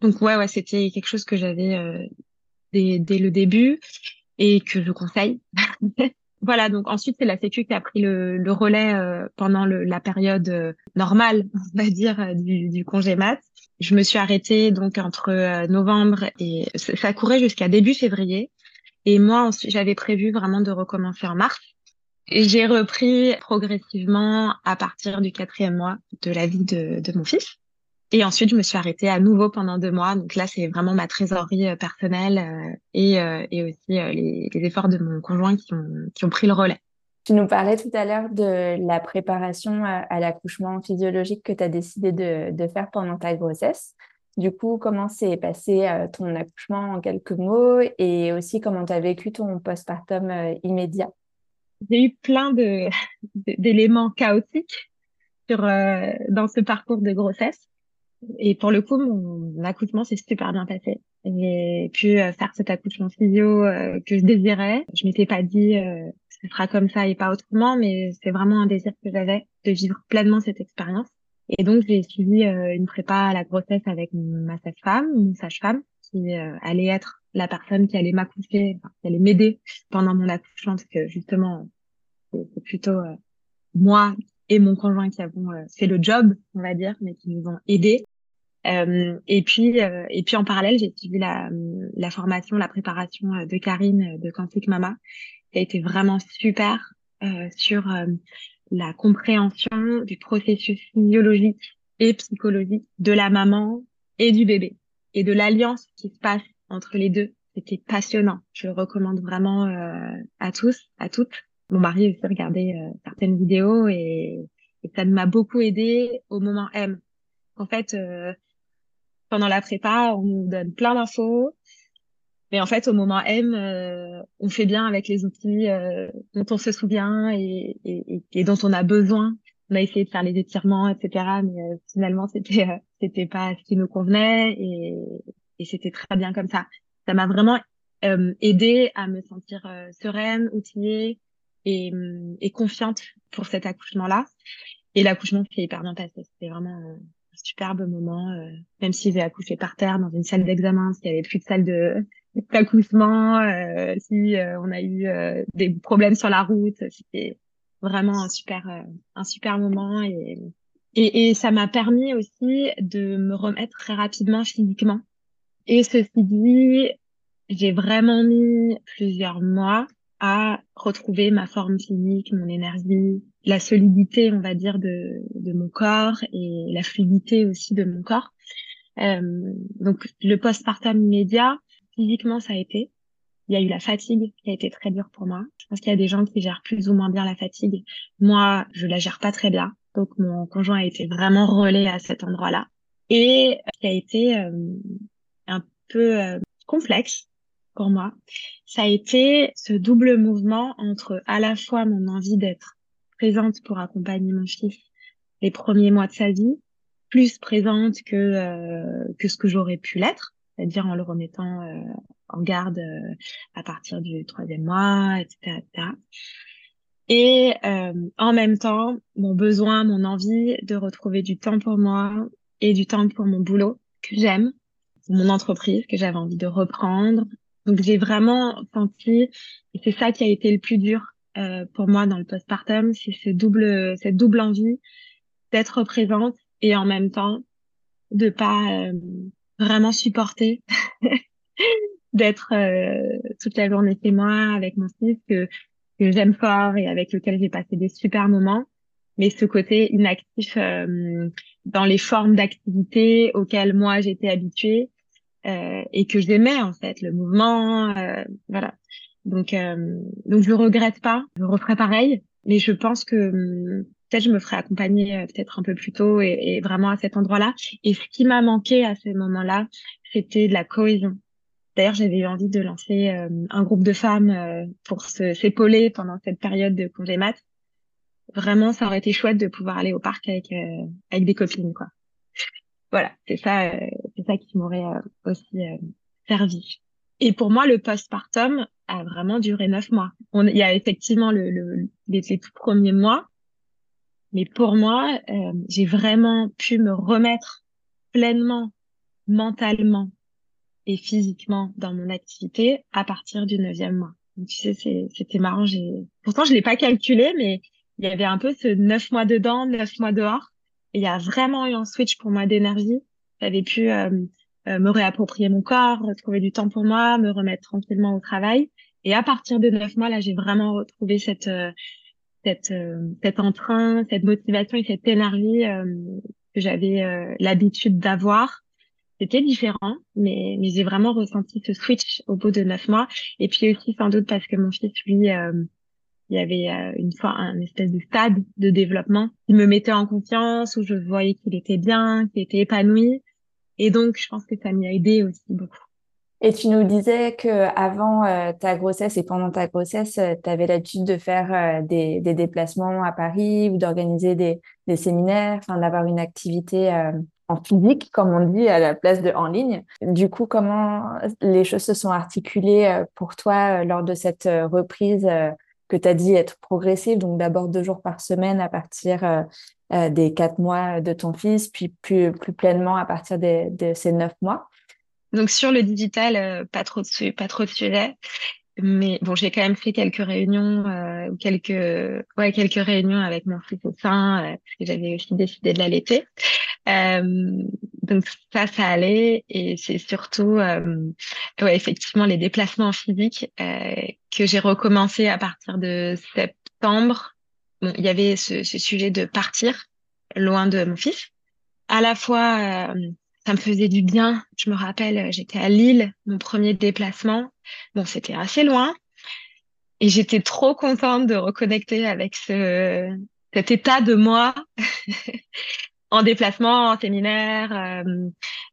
Donc ouais ouais, c'était quelque chose que j'avais dès, dès le début et que je conseille. *laughs* voilà, donc ensuite c'est la Sécu qui a pris le, le relais pendant le, la période normale, *laughs* on va dire, du, du congé mat. Je me suis arrêtée donc entre novembre et ça courait jusqu'à début février. Et moi, j'avais prévu vraiment de recommencer en mars. Et j'ai repris progressivement à partir du quatrième mois de la vie de, de, mon fils. Et ensuite, je me suis arrêtée à nouveau pendant deux mois. Donc là, c'est vraiment ma trésorerie euh, personnelle euh, et, euh, et aussi les, les, efforts de mon conjoint qui ont, qui ont pris le relais. Tu nous parlais tout à l'heure de la préparation à, l'accouchement physiologique que tu as décidé de, de, faire pendant ta grossesse. Du coup, comment s'est passé ton accouchement en quelques mots et aussi comment tu as vécu ton postpartum immédiat? J'ai eu plein *laughs* d'éléments chaotiques sur euh, dans ce parcours de grossesse. Et pour le coup, mon accouchement s'est super bien passé. J'ai pu euh, faire cet accouchement physio euh, que je désirais. Je m'étais pas dit ce sera comme ça et pas autrement, mais c'est vraiment un désir que j'avais de vivre pleinement cette expérience. Et donc j'ai suivi une prépa à la grossesse avec ma sage-femme, une sage-femme qui allait être la personne qui allait m'accoucher, qui allait m'aider pendant mon accouchement, parce que justement c'est plutôt euh, moi et mon conjoint qui avons euh, fait le job, on va dire, mais qui nous ont aidés. Euh, et puis, et puis en parallèle, j'ai suivi la, la formation, la préparation de Karine de Quantique Mama, qui a été vraiment super sur la compréhension du processus physiologique et psychologique de la maman et du bébé et de l'alliance qui se passe entre les deux. C'était passionnant. Je le recommande vraiment à tous, à toutes. Mon mari aussi regardait euh, certaines vidéos et, et ça m'a beaucoup aidé au moment M. En fait, euh, pendant la prépa, on nous donne plein d'infos, mais en fait, au moment M, euh, on fait bien avec les outils dont on se souvient et, dont on a besoin. On a essayé de faire les étirements, etc. Mais finalement, c'était pas ce qui nous convenait et, c'était très bien comme ça. Ça m'a vraiment aidé à me sentir sereine, outillée et, et confiante pour cet accouchement-là. Et l'accouchement s'est hyper bien passé. C'était vraiment superbe moment, euh, même si j'ai accouché par terre dans une salle d'examen, s'il y avait plus de salle de d'accouchement, euh, si euh, on a eu euh, des problèmes sur la route, c'était vraiment un super un super moment et et, et ça m'a permis aussi de me remettre très rapidement physiquement. Et ceci dit, j'ai vraiment mis plusieurs mois à retrouver ma forme physique, mon énergie, la solidité, on va dire, de, de mon corps et la fluidité aussi de mon corps. Euh, donc le postpartum immédiat, physiquement ça a été. Il y a eu la fatigue qui a été très dure pour moi. Je pense qu'il y a des gens qui gèrent plus ou moins bien la fatigue. Moi, je la gère pas très bien. Donc mon conjoint a été vraiment relais à cet endroit-là. Et qui a été euh, un peu euh, complexe pour moi, ça a été ce double mouvement entre à la fois mon envie d'être présente pour accompagner mon fils les premiers mois de sa vie, plus présente que euh, que ce que j'aurais pu l'être, c'est-à-dire en le remettant euh, en garde euh, à partir du troisième mois, etc., etc. Et en même temps, mon besoin, mon envie de retrouver du temps pour moi et du temps pour mon boulot que j'aime, mon entreprise que j'avais envie de reprendre, donc j'ai vraiment senti, et c'est ça qui a été le plus dur euh, pour moi dans le postpartum, c'est ce double, cette double envie d'être présente et en même temps de pas euh, vraiment supporter *laughs* d'être euh, toute la journée chez moi avec mon fils que que j'aime fort et avec lequel j'ai passé des super moments, mais ce côté inactif euh, dans les formes d'activité auxquelles moi j'étais habituée et que j'aimais en fait le mouvement, voilà. Donc donc je regrette pas, je referai pareil, mais je pense que hum, peut-être je me ferais accompagner peut-être un peu plus tôt et, et vraiment à cet endroit-là. Et ce qui m'a manqué à ce moment-là, c'était de la cohésion. D'ailleurs, j'avais eu envie de lancer un groupe de femmes pour s'épauler pendant cette période de congé mat vraiment, ça aurait été chouette de pouvoir aller au parc avec euh, avec des copines, quoi. Voilà, c'est ça, euh, c'est ça qui m'aurait euh, aussi servi. Et pour moi, le postpartum a vraiment duré neuf mois. Il y a effectivement le, le les, tout premiers mois, mais pour moi, j'ai vraiment pu me remettre pleinement, mentalement et physiquement dans mon activité à partir du neuvième mois. Tu sais, c'était marrant. J'ai pourtant je l'ai pas calculé, mais il y avait un peu ce neuf mois dedans, neuf mois dehors. Et il y a vraiment eu un switch pour moi d'énergie. J'avais pu euh, euh, me réapproprier mon corps, retrouver du temps pour moi, me remettre tranquillement au travail. Et à partir de neuf mois, là, j'ai vraiment retrouvé cette euh, cette cet entrain, cette motivation et cette énergie que j'avais l'habitude d'avoir. C'était différent, mais mais j'ai vraiment ressenti ce switch au bout de neuf mois. Et puis aussi sans doute parce que mon fils lui il y avait euh, une fois un espèce de stade de développement qui me mettait en confiance, où je voyais qu'il était bien, qu'il était épanoui. Et donc, je pense que ça m'y a aidé aussi beaucoup. Et tu nous disais que avant euh, ta grossesse et pendant ta grossesse, euh, tu avais l'habitude de faire des, des, déplacements à Paris ou d'organiser des, séminaires, enfin d'avoir une activité en physique, comme on dit, à la place de en ligne. Du coup, comment les choses se sont articulées pour toi lors de cette reprise que tu as dit être progressive, donc d'abord deux jours par semaine à partir euh, euh, des quatre mois de ton fils, puis plus, plus pleinement à partir de ces neuf mois. Donc sur le digital, euh, pas trop de pas trop de sujets, mais bon, j'ai quand même fait quelques réunions, ou quelques ouais quelques réunions avec mon fils au sein, parce que j'avais aussi décidé de l'allaiter. Euh, donc ça, ça allait et c'est surtout, euh, ouais, effectivement, les déplacements physiques euh, que j'ai recommencé à partir de septembre. Il y avait ce, sujet de partir loin de mon fils. À la fois, euh, ça me faisait du bien. Je me rappelle, j'étais à Lille, mon premier déplacement. Bon, c'était assez loin. Et j'étais trop contente de reconnecter avec ce, cet état de moi *laughs* en déplacement, en séminaire, euh,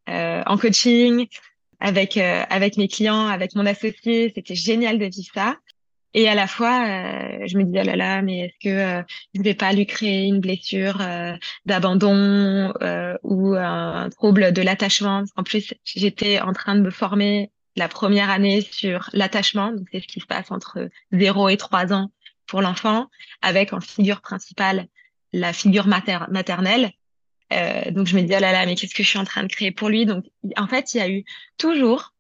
euh, en coaching, avec euh, avec mes clients, avec mon associé. C'était génial de vivre ça. Et à la fois, je me disais, oh là là, mais est-ce que je ne vais pas lui créer une blessure d'abandon ou un trouble de l'attachement? En plus, j'étais en train de me former la première année sur l'attachement, donc c'est ce qui se passe entre 0 et 3 ans pour l'enfant, avec en figure principale la figure maternelle. Euh, donc je me dis, oh là là, mais qu'est-ce que je suis en train de créer pour lui? Donc en fait, il y a eu toujours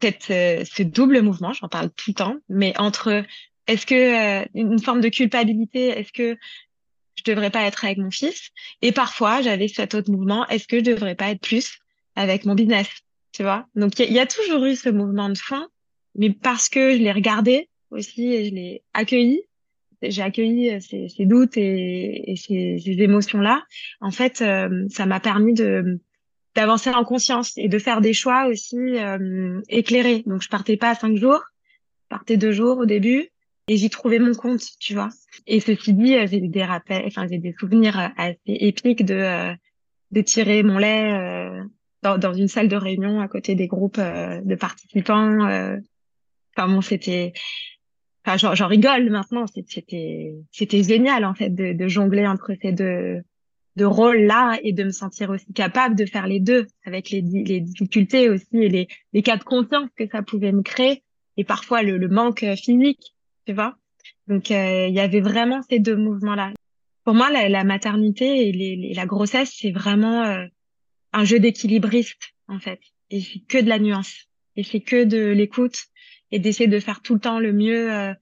cette, euh, ce double mouvement, j'en parle tout le temps, mais entre est-ce que euh, une forme de culpabilité, est-ce que je devrais pas être avec mon fils? Et parfois, j'avais cet autre mouvement, est-ce que je devrais pas être plus avec mon business? Tu vois? Donc il y, a toujours eu ce mouvement de fond, mais parce que je l'ai regardé aussi et je l'ai accueilli, j'ai accueilli euh, ces, doutes et, ces, ces émotions-là, en fait, euh, ça m'a permis de d'avancer en conscience et de faire des choix aussi euh, éclairés. Donc, je partais pas à cinq jours, je partais deux jours au début et j'y trouvais mon compte, tu vois. Et ceci dit, j'ai des rappels, enfin, j'ai des souvenirs assez épiques de de tirer mon lait dans, dans, une salle de réunion à côté des groupes de participants. Enfin bon, c'était enfin j'en rigole maintenant c'était c'était génial en fait de, de, jongler entre ces deux deux rôles là et de me sentir aussi capable de faire les deux avec les, les difficultés aussi et les, les cas de confiance que ça pouvait me créer et parfois le, le manque physique tu vois. Donc euh, il y avait vraiment ces deux mouvements là pour moi la, la maternité et les, la grossesse c'est vraiment euh, un jeu d'équilibriste en fait. Et c'est que de la nuance. Et c'est que de l'écoute et d'essayer de faire tout le temps le mieux euh,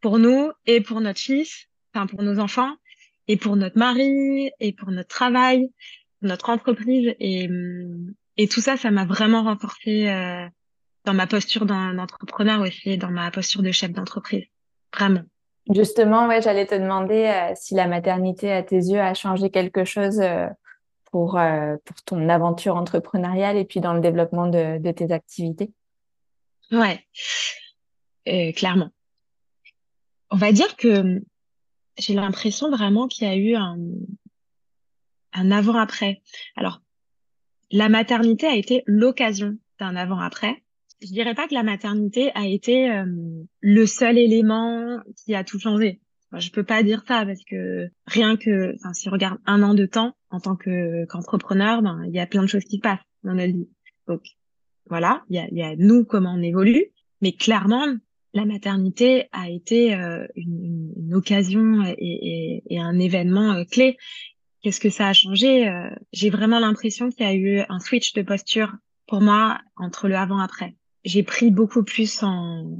pour nous et pour notre fils, enfin pour nos enfants et pour notre mari et pour notre travail, notre entreprise et et tout ça, ça m'a vraiment renforcé euh, dans ma posture d'entrepreneur aussi, dans ma posture de chef d'entreprise, vraiment. Justement, ouais, j'allais te demander euh, si la maternité à tes yeux a changé quelque chose pour, pour ton aventure entrepreneuriale et puis dans le développement de, de tes activités? Ouais, clairement. On va dire que j'ai l'impression vraiment qu'il y a eu un, un avant-après. Alors, la maternité a été l'occasion d'un avant-après. Je dirais pas que la maternité a été euh, le seul élément qui a tout changé. je peux pas dire ça parce que rien que, enfin, si on regarde un an de temps en tant que qu'entrepreneur, ben il y a plein de choses qui passent dans notre vie. Donc voilà, il y a, y a nous comment on évolue, mais clairement la maternité a été euh, une, une, occasion et, et, et, un événement euh, clé Qu'est-ce que ça a changé? Euh, J'ai vraiment l'impression qu'il y a eu un switch de posture pour moi entre le avant-après. J'ai pris beaucoup plus en,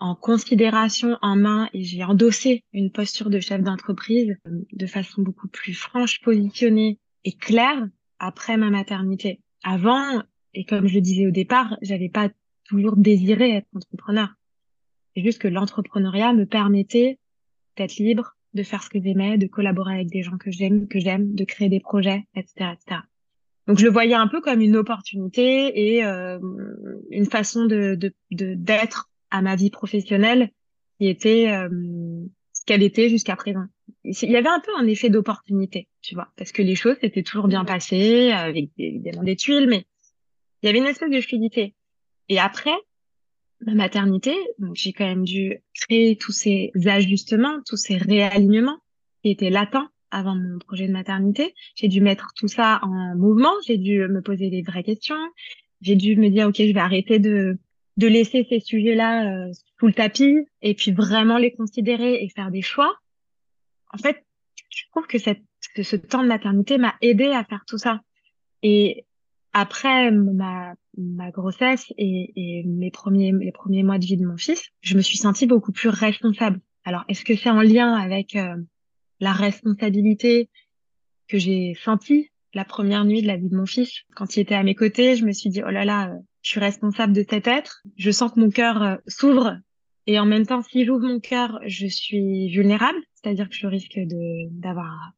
en considération en main et j'ai endossé une posture de chef d'entreprise de façon beaucoup plus franche, positionnée et claire après ma maternité. Avant, et comme je le disais au départ, j'avais pas toujours désiré être entrepreneur. C'est juste que l'entrepreneuriat me permettait d'être libre, de faire ce que j'aimais, de collaborer avec des gens que j'aime, que j'aime, de créer des projets, etc., etc. Donc je le voyais un peu comme une opportunité et euh, une façon de d'être à ma vie professionnelle qui était euh, ce qu'elle était jusqu'à présent. Il y avait un peu un effet d'opportunité, tu vois, parce que les choses étaient toujours bien passées, avec évidemment des tuiles, mais il y avait une espèce de fluidité. Et après, ma maternité, donc j'ai quand même dû créer tous ces ajustements, tous ces réalignements qui étaient latents avant mon projet de maternité. J'ai dû mettre tout ça en mouvement, j'ai dû me poser des vraies questions, j'ai dû me dire ok, je vais arrêter de de laisser ces sujets-là euh, sous le tapis et puis vraiment les considérer et faire des choix. En fait, je trouve que cette que ce temps de maternité m'a aidé à faire tout ça. Et après ma, ma grossesse et, et, mes premiers les premiers mois de vie de mon fils, je me suis sentie beaucoup plus responsable. Alors, est-ce que c'est en lien avec euh, la responsabilité que j'ai sentie la première nuit de la vie de mon fils? Quand il était à mes côtés Je me suis dit oh là là, je suis responsable de cet être. Je sens que mon cœur euh, s'ouvre et en même temps, si j'ouvre mon cœur, je suis vulnérable, c'est-à-dire que je risque de d'avoir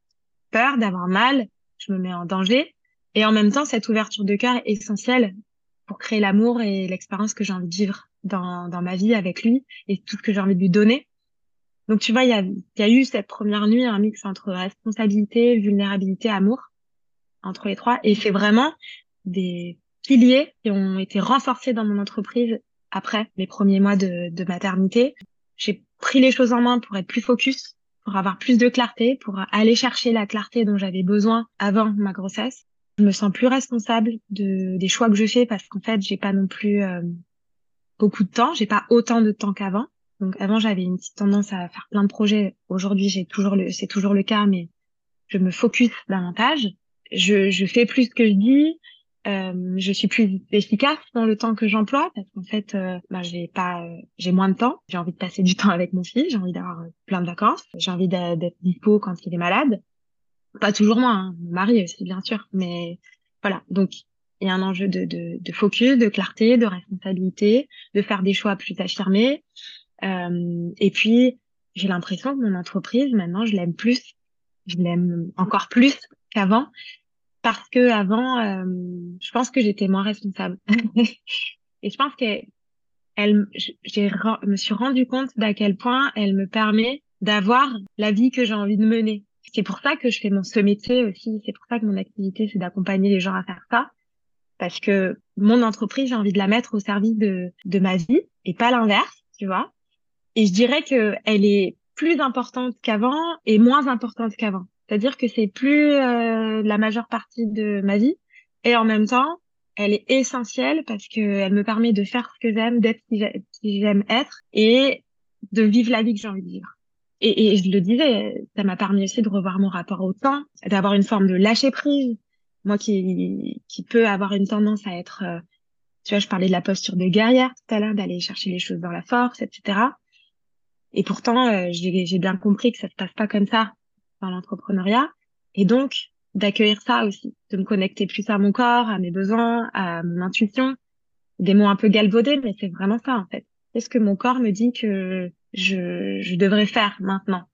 peur, d'avoir mal, je me mets en danger. Et en même temps, cette ouverture de cœur est essentielle pour créer l'amour et l'expérience que j'ai envie de vivre dans, dans ma vie avec lui et tout ce que j'ai envie de lui donner. Donc, tu vois, il y a, y a eu cette première nuit un mix entre responsabilité, vulnérabilité, amour, entre les trois. Et c'est vraiment des piliers qui ont été renforcés dans mon entreprise après mes premiers mois de, de maternité. J'ai pris les choses en main pour être plus focus, pour avoir plus de clarté, pour aller chercher la clarté dont j'avais besoin avant ma grossesse je me sens plus responsable de des choix que je fais parce qu'en fait j'ai pas non plus euh, beaucoup de temps. J'ai pas autant de temps qu'avant. Donc avant j'avais une petite tendance à faire plein de projets. Aujourd'hui c'est toujours le cas mais je me focus davantage. Je fais plus ce que je dis. Euh, je suis plus efficace dans le temps que j'emploie parce qu'en fait euh, bah, j'ai j'ai moins de temps. J'ai envie de passer du temps avec mon fils. J'ai envie d'avoir plein de vacances. J'ai envie d'être dispo quand il est malade pas toujours moi, hein, mon mari aussi bien sûr, mais voilà. Donc il y a un enjeu de, de, de, focus, de clarté, de responsabilité, de faire des choix plus affirmés. Euh, et puis j'ai l'impression que mon entreprise maintenant je l'aime plus, je l'aime encore plus qu'avant. Parce que avant euh, je pense que j'étais moins responsable. *laughs* Et je pense que elle, j'ai, me suis rendu compte d'à quel point elle me permet d'avoir la vie que j'ai envie de mener c'est pour ça que je fais mon ce métier aussi. C'est pour ça que mon activité, c'est d'accompagner les gens à faire ça. Parce que mon entreprise, j'ai envie de la mettre au service de, de ma vie et pas l'inverse, tu vois. Et je dirais que elle est plus importante qu'avant et moins importante qu'avant. C'est-à-dire que c'est plus euh, la majeure partie de ma vie et en même temps, elle est essentielle parce que elle me permet de faire ce que j'aime, d'être qui j'aime être et de vivre la vie que j'ai envie de vivre. Et, et, je le disais, ça m'a permis aussi de revoir mon rapport au temps, d'avoir une forme de lâcher prise. Moi qui qui peut avoir une tendance à être, euh, tu vois, je parlais de la posture de guerrière tout à l'heure, d'aller chercher les choses dans la force, etc. Et pourtant, euh, j'ai bien compris que ça se passe pas comme ça dans l'entrepreneuriat. Et donc, d'accueillir ça aussi, de me connecter plus à mon corps, à mes besoins, à mon intuition. Des mots un peu galvaudés, mais c'est vraiment ça en fait. Est-ce que mon corps me dit que je, je devrais faire maintenant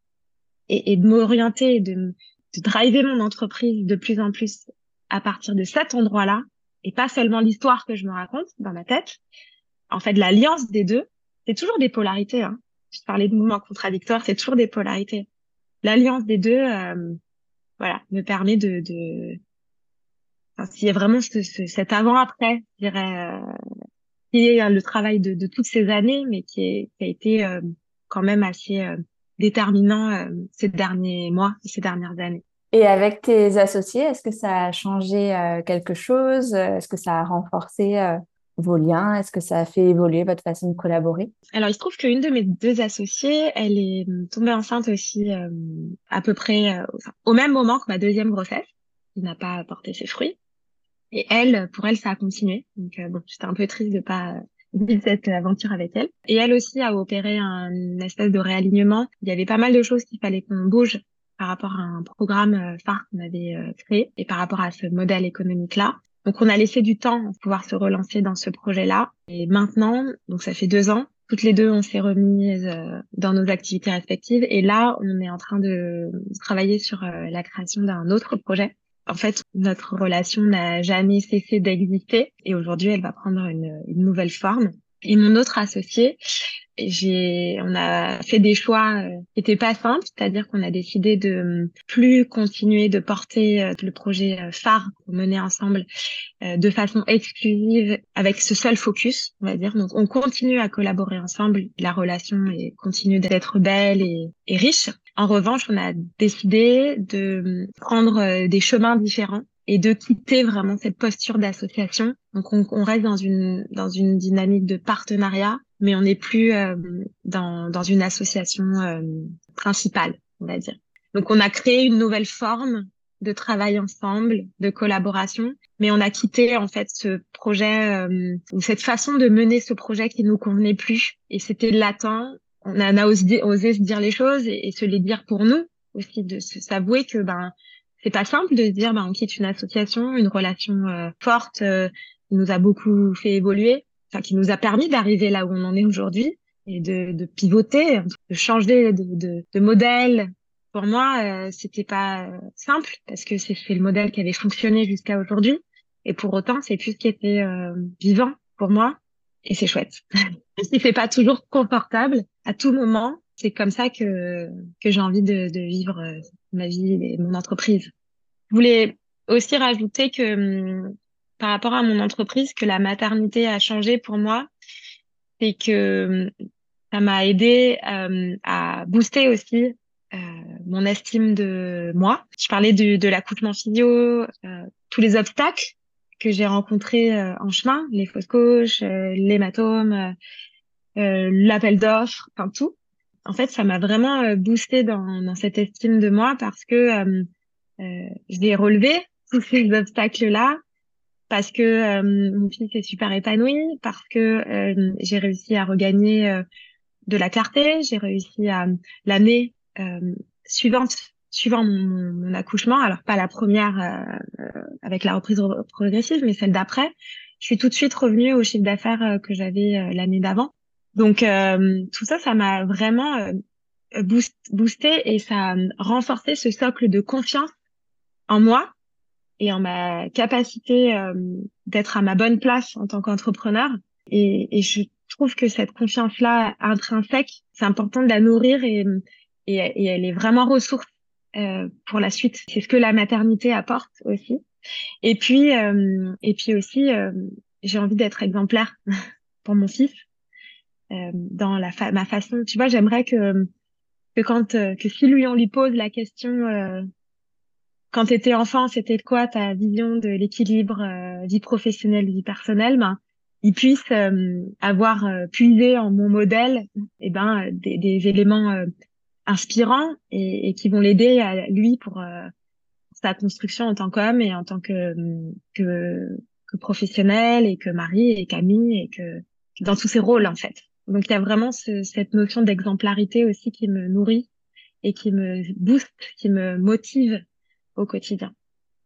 et, et de m'orienter, de, de driver mon entreprise de plus en plus à partir de cet endroit-là, et pas seulement l'histoire que je me raconte dans ma tête. En fait, l'alliance des deux, c'est toujours des polarités. Hein. Je parlais de mouvements contradictoires, c'est toujours des polarités. L'alliance des deux, euh, voilà, me permet de, de... Enfin, s'il y a vraiment ce, cet avant-après, je dirais, euh, qui est le travail de, de, toutes ces années, mais qui, est, qui a été euh, quand même assez euh, déterminant euh, ces derniers mois, ces dernières années. Et avec tes associés, est-ce que ça a changé euh, quelque chose? Est-ce que ça a renforcé vos liens? Est-ce que ça a fait évoluer votre façon de collaborer? Alors, il se trouve qu'une de mes deux associées, elle est tombée enceinte aussi euh, à peu près au même moment que ma deuxième grossesse, qui n'a pas porté ses fruits. Et elle, pour elle, ça a continué. Donc, bon, j'étais un peu triste de pas vivre cette aventure avec elle. Et elle aussi a opéré un espèce de réalignement. Il y avait pas mal de choses qu'il fallait qu'on bouge par rapport à un programme euh, phare qu'on avait euh, créé et par rapport à ce modèle économique-là. Donc, on a laissé du temps pour pouvoir se relancer dans ce projet-là. Et maintenant, donc ça fait deux ans, toutes les deux, on s'est remises euh, dans nos activités respectives. Et là, on est en train de travailler sur la création d'un autre projet. En fait, notre relation n'a jamais cessé d'exister et aujourd'hui, elle va prendre une, nouvelle forme. Et mon autre associé, j'ai, on a fait des choix euh, qui étaient pas simples, c'est-à-dire qu'on a décidé de euh, plus continuer de porter euh, le projet phare menait ensemble de façon exclusive avec ce seul focus, on va dire. Donc, on continue à collaborer ensemble. La relation continue d'être belle et riche. En revanche, on a décidé de prendre des chemins différents et de quitter vraiment cette posture d'association. Donc on, on, reste dans une dans une dynamique de partenariat mais on n'est plus euh, dans, dans une association euh, principale, on va dire. Donc on a créé une nouvelle forme de travail ensemble, de collaboration, mais on a quitté en fait ce projet euh, ou cette façon de mener ce projet qui nous convenait plus et c'était latent. On a, osé, osé, se dire les choses et, se les dire pour nous aussi, de s'avouer que ben c'est pas simple de se dire ben on quitte une association, une relation forte qui nous a beaucoup fait évoluer enfin qui nous a permis d'arriver là où on en est aujourd'hui et de, de, pivoter, de changer de, de, de modèle. Pour moi, euh, c'était pas simple parce que c'est le modèle qui avait fonctionné jusqu'à aujourd'hui. Et pour autant, c'est plus ce qui était euh, vivant pour moi. Et c'est chouette. si *laughs* c'est pas toujours confortable, à tout moment, c'est comme ça que, j'ai envie de, vivre euh, ma vie et mon entreprise. Je voulais aussi rajouter que hum, par rapport à mon entreprise que la maternité a changé pour moi, c'est que euh, ça m'a aidé euh, à booster aussi euh, mon estime de moi. Je parlais de l'accouchement physio, euh, tous les obstacles que j'ai rencontrés euh, en chemin, les fausses couches, l'hématome, l'appel d'offres, enfin tout. En fait, ça m'a vraiment boosté dans, dans cette estime de moi parce que je l'ai relevé *laughs* tous ces obstacles-là parce que euh, mon fils est super épanoui, parce que euh, j'ai réussi à regagner euh, de la clarté, j'ai réussi à l'année suivante, suivant mon, mon, accouchement, alors pas la première avec la reprise progressive, mais celle d'après, je suis tout de suite revenue au chiffre d'affaires que j'avais l'année d'avant. Donc tout ça, ça m'a vraiment boost, boosté et ça a renforcé ce socle de confiance en moi et en ma capacité euh, d'être à ma bonne place en tant qu'entrepreneur. Et, et, je trouve que cette confiance-là intrinsèque, c'est important de la nourrir et, et, et elle est vraiment ressource euh, pour la suite. C'est ce que la maternité apporte aussi. Et puis, euh, et puis aussi, euh, j'ai envie d'être exemplaire *laughs* pour mon fils euh, dans la ma façon. Tu vois, j'aimerais que que quand que si lui on lui pose la question quand tu enfant, c'était quoi ta vision de l'équilibre euh, vie professionnelle, vie personnelle ben, il puisse euh, avoir euh, puisé en mon modèle eh ben, des, des éléments euh, inspirants et, qui vont l'aider à lui pour sa construction en tant qu'homme et en tant que, professionnel et que mari et qu'ami et que dans tous ses rôles en fait. Donc il y a vraiment ce, cette notion d'exemplarité aussi qui me nourrit et qui me booste, qui me motive au quotidien.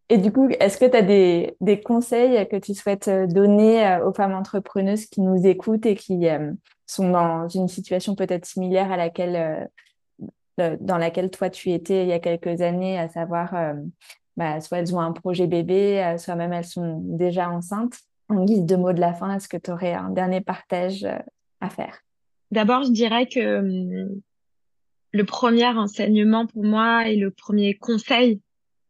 Et du coup, est-ce que tu as des, conseils que tu souhaites euh, donner euh, aux femmes entrepreneuses qui nous écoutent et qui euh, sont dans une situation peut-être similaire à laquelle, dans laquelle toi tu étais il y a quelques années, à savoir bah, soit elles ont un projet bébé, soit même elles sont déjà enceintes. En guise de mot de la fin, est-ce que tu aurais un dernier partage à faire? D'abord, je dirais que hum, le premier enseignement pour moi et le premier conseil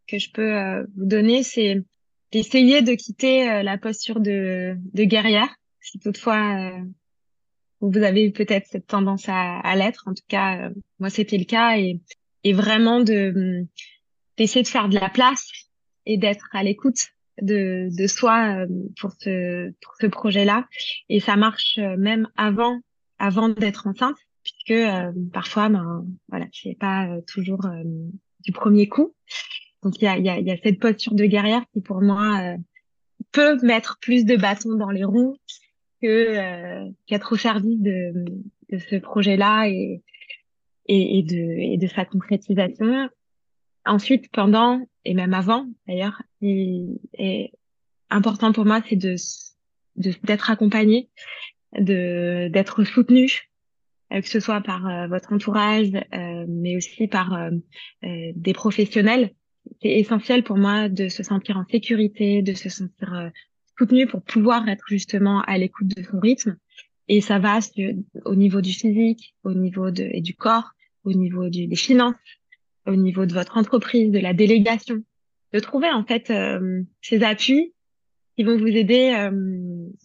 que je peux euh, vous donner, c'est d'essayer de quitter euh, la posture de, guerrière, si toutefois euh, vous avez peut-être cette tendance à, à l'être. En tout cas, moi, c'était le cas et, et vraiment hum, d'essayer de faire de la place et d'être à l'écoute de, de soi pour ce pour ce projet-là. Et ça marche même avant avant d'être enceinte puisque euh, parfois, ben, voilà, c'est pas euh, toujours euh, du premier coup. Donc il y a, y, a, y a cette posture de guerrière qui pour moi peut mettre plus de bâtons dans les roues que qu'être au service de, de ce projet-là et, de, sa concrétisation. Ensuite, pendant et même avant, d'ailleurs, il est important pour moi, c'est d'être accompagné, d'être soutenu euh, que ce soit par euh, votre entourage, euh, mais aussi par des professionnels. C'est essentiel pour moi de se sentir en sécurité, de se sentir soutenu pour pouvoir être justement à l'écoute de son rythme. Et ça va au niveau du physique, au niveau de, et du corps, au niveau des finances, au niveau de votre entreprise, de la délégation, de trouver en fait ces appuis qui vont vous aider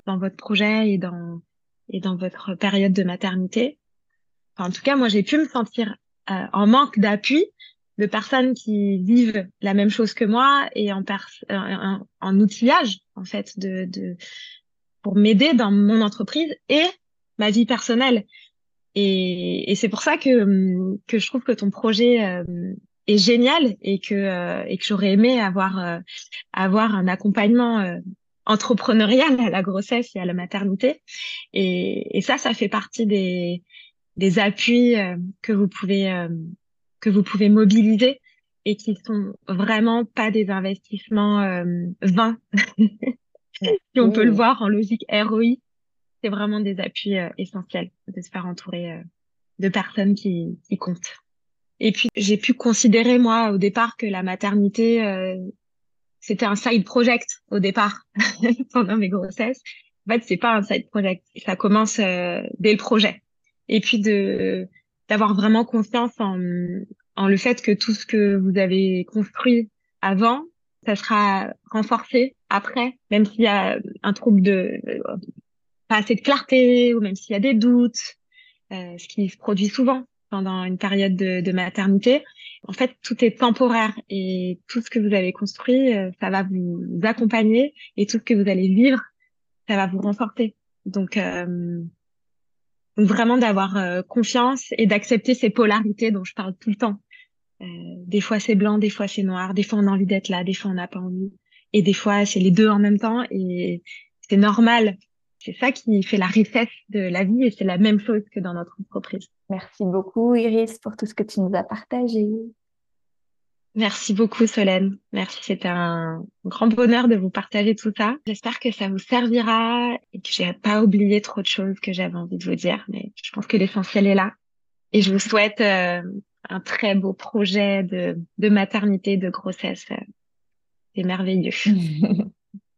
dans votre projet et dans et dans votre période de maternité. En tout cas, moi, j'ai pu me sentir euh, en manque d'appui de personnes qui vivent la même chose que moi et en, en outillage, en fait, de, de pour m'aider dans mon entreprise et ma vie personnelle. Et, et c'est pour ça que, que je trouve que ton projet euh, est génial et que, euh, et que j'aurais aimé avoir, avoir un accompagnement entrepreneurial à la grossesse et à la maternité. Et, et ça, ça fait partie des, des appuis euh, que vous pouvez euh, que vous pouvez mobiliser et qui sont vraiment pas des investissements euh, vains. *laughs* si on peut le voir en logique ROI, c'est vraiment des appuis essentiels de se faire entourer de personnes qui, qui comptent. Et puis j'ai pu considérer moi au départ que la maternité c'était un side project au départ *laughs* pendant mes grossesses. En fait, c'est pas un side project, ça commence dès le projet et puis de d'avoir vraiment confiance en, en le fait que tout ce que vous avez construit avant, ça sera renforcé après, même s'il y a un trouble de pas assez de clarté ou même s'il y a des doutes, euh, ce qui se produit souvent pendant une période de, de, maternité. En fait, tout est temporaire et tout ce que vous avez construit, euh, ça va vous accompagner et tout ce que vous allez vivre, ça va vous renforcer. Donc, euh, vraiment d'avoir euh, confiance et d'accepter ces polarités dont je parle tout le temps. Euh, des fois c'est blanc, des fois c'est noir, des fois on a envie d'être là, des fois on n'a pas envie, et des fois c'est les deux en même temps et c'est normal. C'est ça qui fait la richesse de la vie et c'est la même chose que dans notre entreprise. Merci beaucoup Iris pour tout ce que tu nous as partagé. Merci beaucoup Solène. Merci, c'était un grand bonheur de vous partager tout ça. J'espère que ça vous servira et que j'ai pas oublié trop de choses que j'avais envie de vous dire, mais je pense que l'essentiel est là. Et je vous souhaite euh, un très beau projet de, de maternité, de grossesse. C'est merveilleux. *laughs*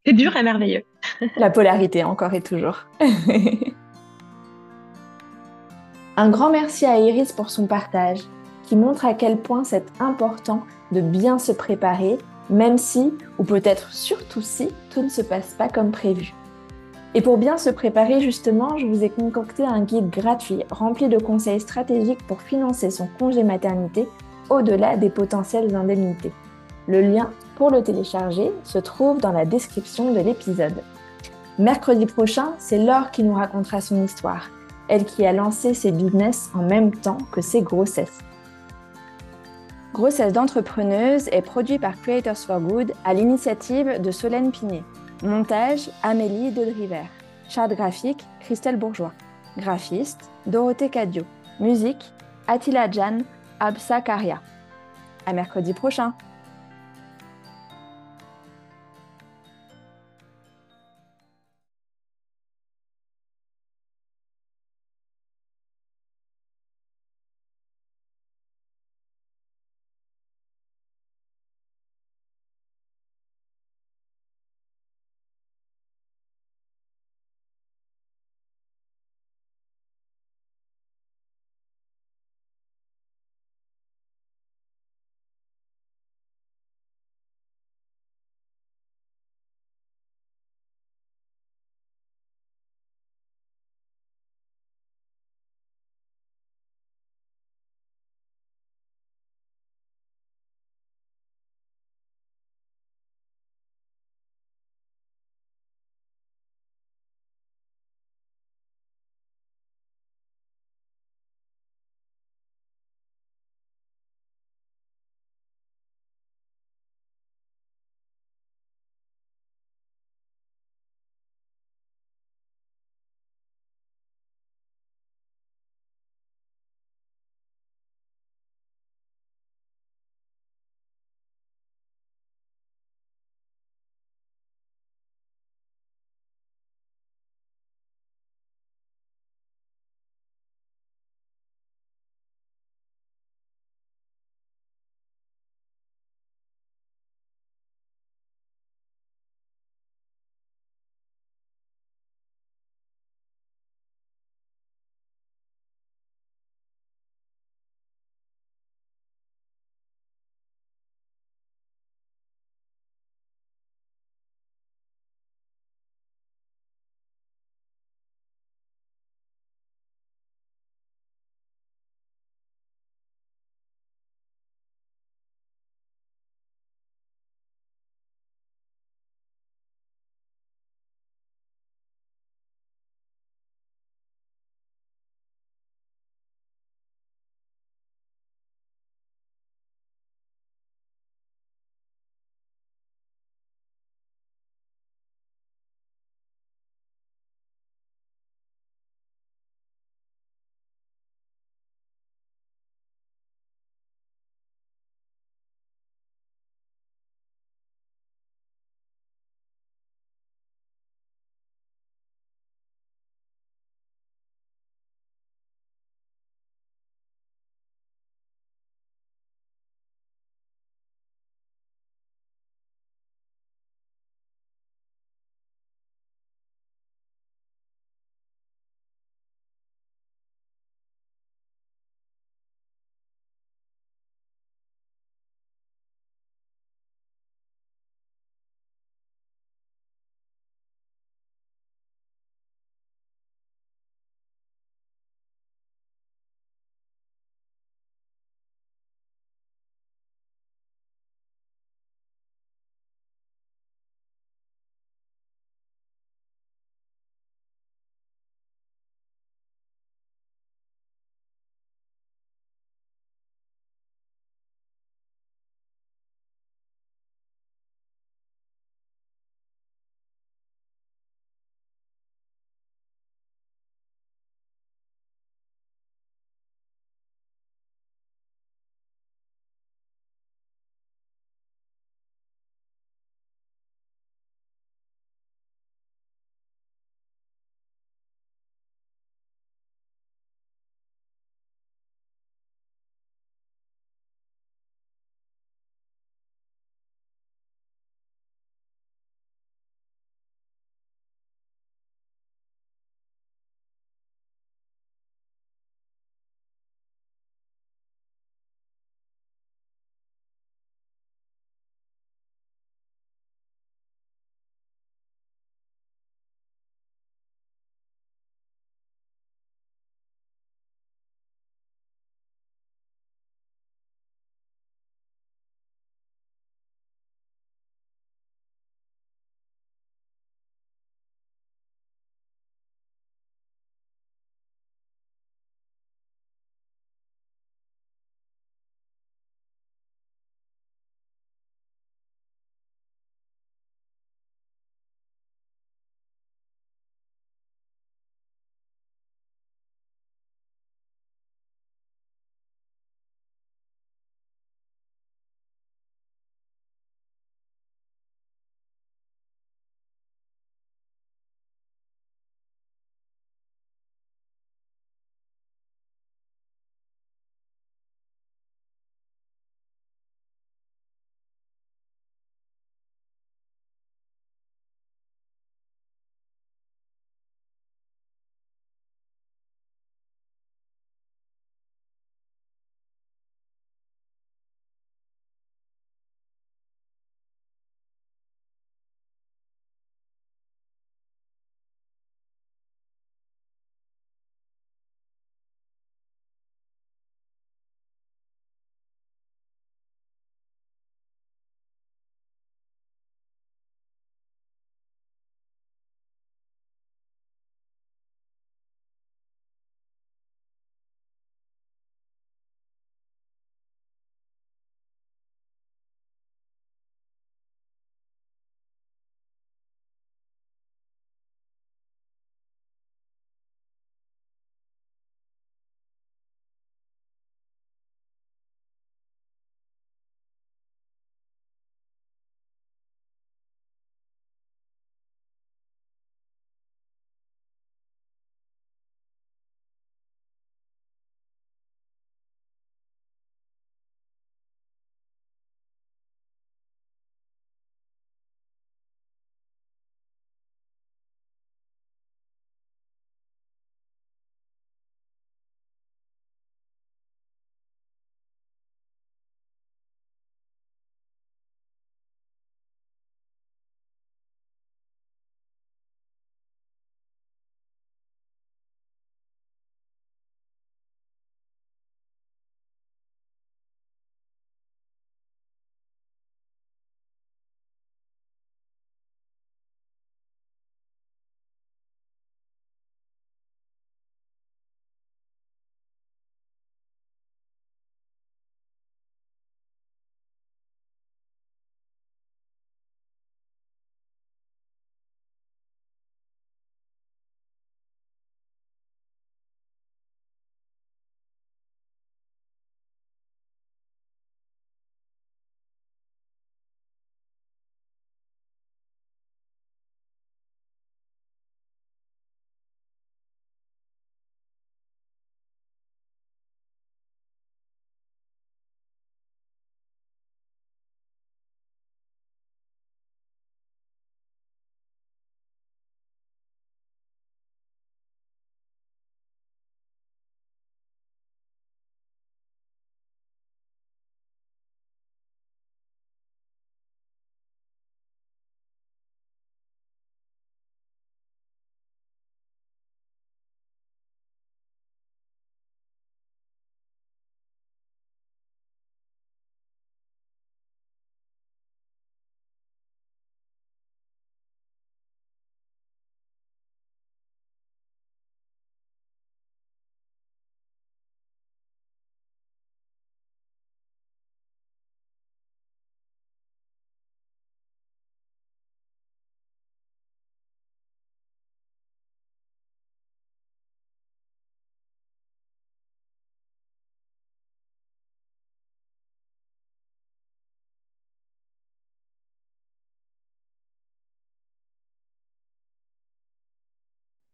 C'est dur et merveilleux. La polarité encore et toujours. *laughs* un grand merci à Iris pour son partage qui montre à quel point c'est important de bien se préparer, même si, ou peut-être surtout si, tout ne se passe pas comme prévu. Et pour bien se préparer justement, je vous ai concocté un guide gratuit rempli de conseils stratégiques pour financer son congé maternité au-delà des potentielles indemnités. Le lien pour le télécharger se trouve dans la description de l'épisode. Mercredi prochain, c'est Laure qui nous racontera son histoire, elle qui a lancé ses business en même temps que ses grossesses. Grossesse d'entrepreneuse est produit par Creators for Good à l'initiative de Solène Pinet. Montage Amélie Dodriver. Charte graphique Christelle Bourgeois. Graphiste Dorothée Cadio. Musique Attila Jan Absa Karia. À mercredi prochain.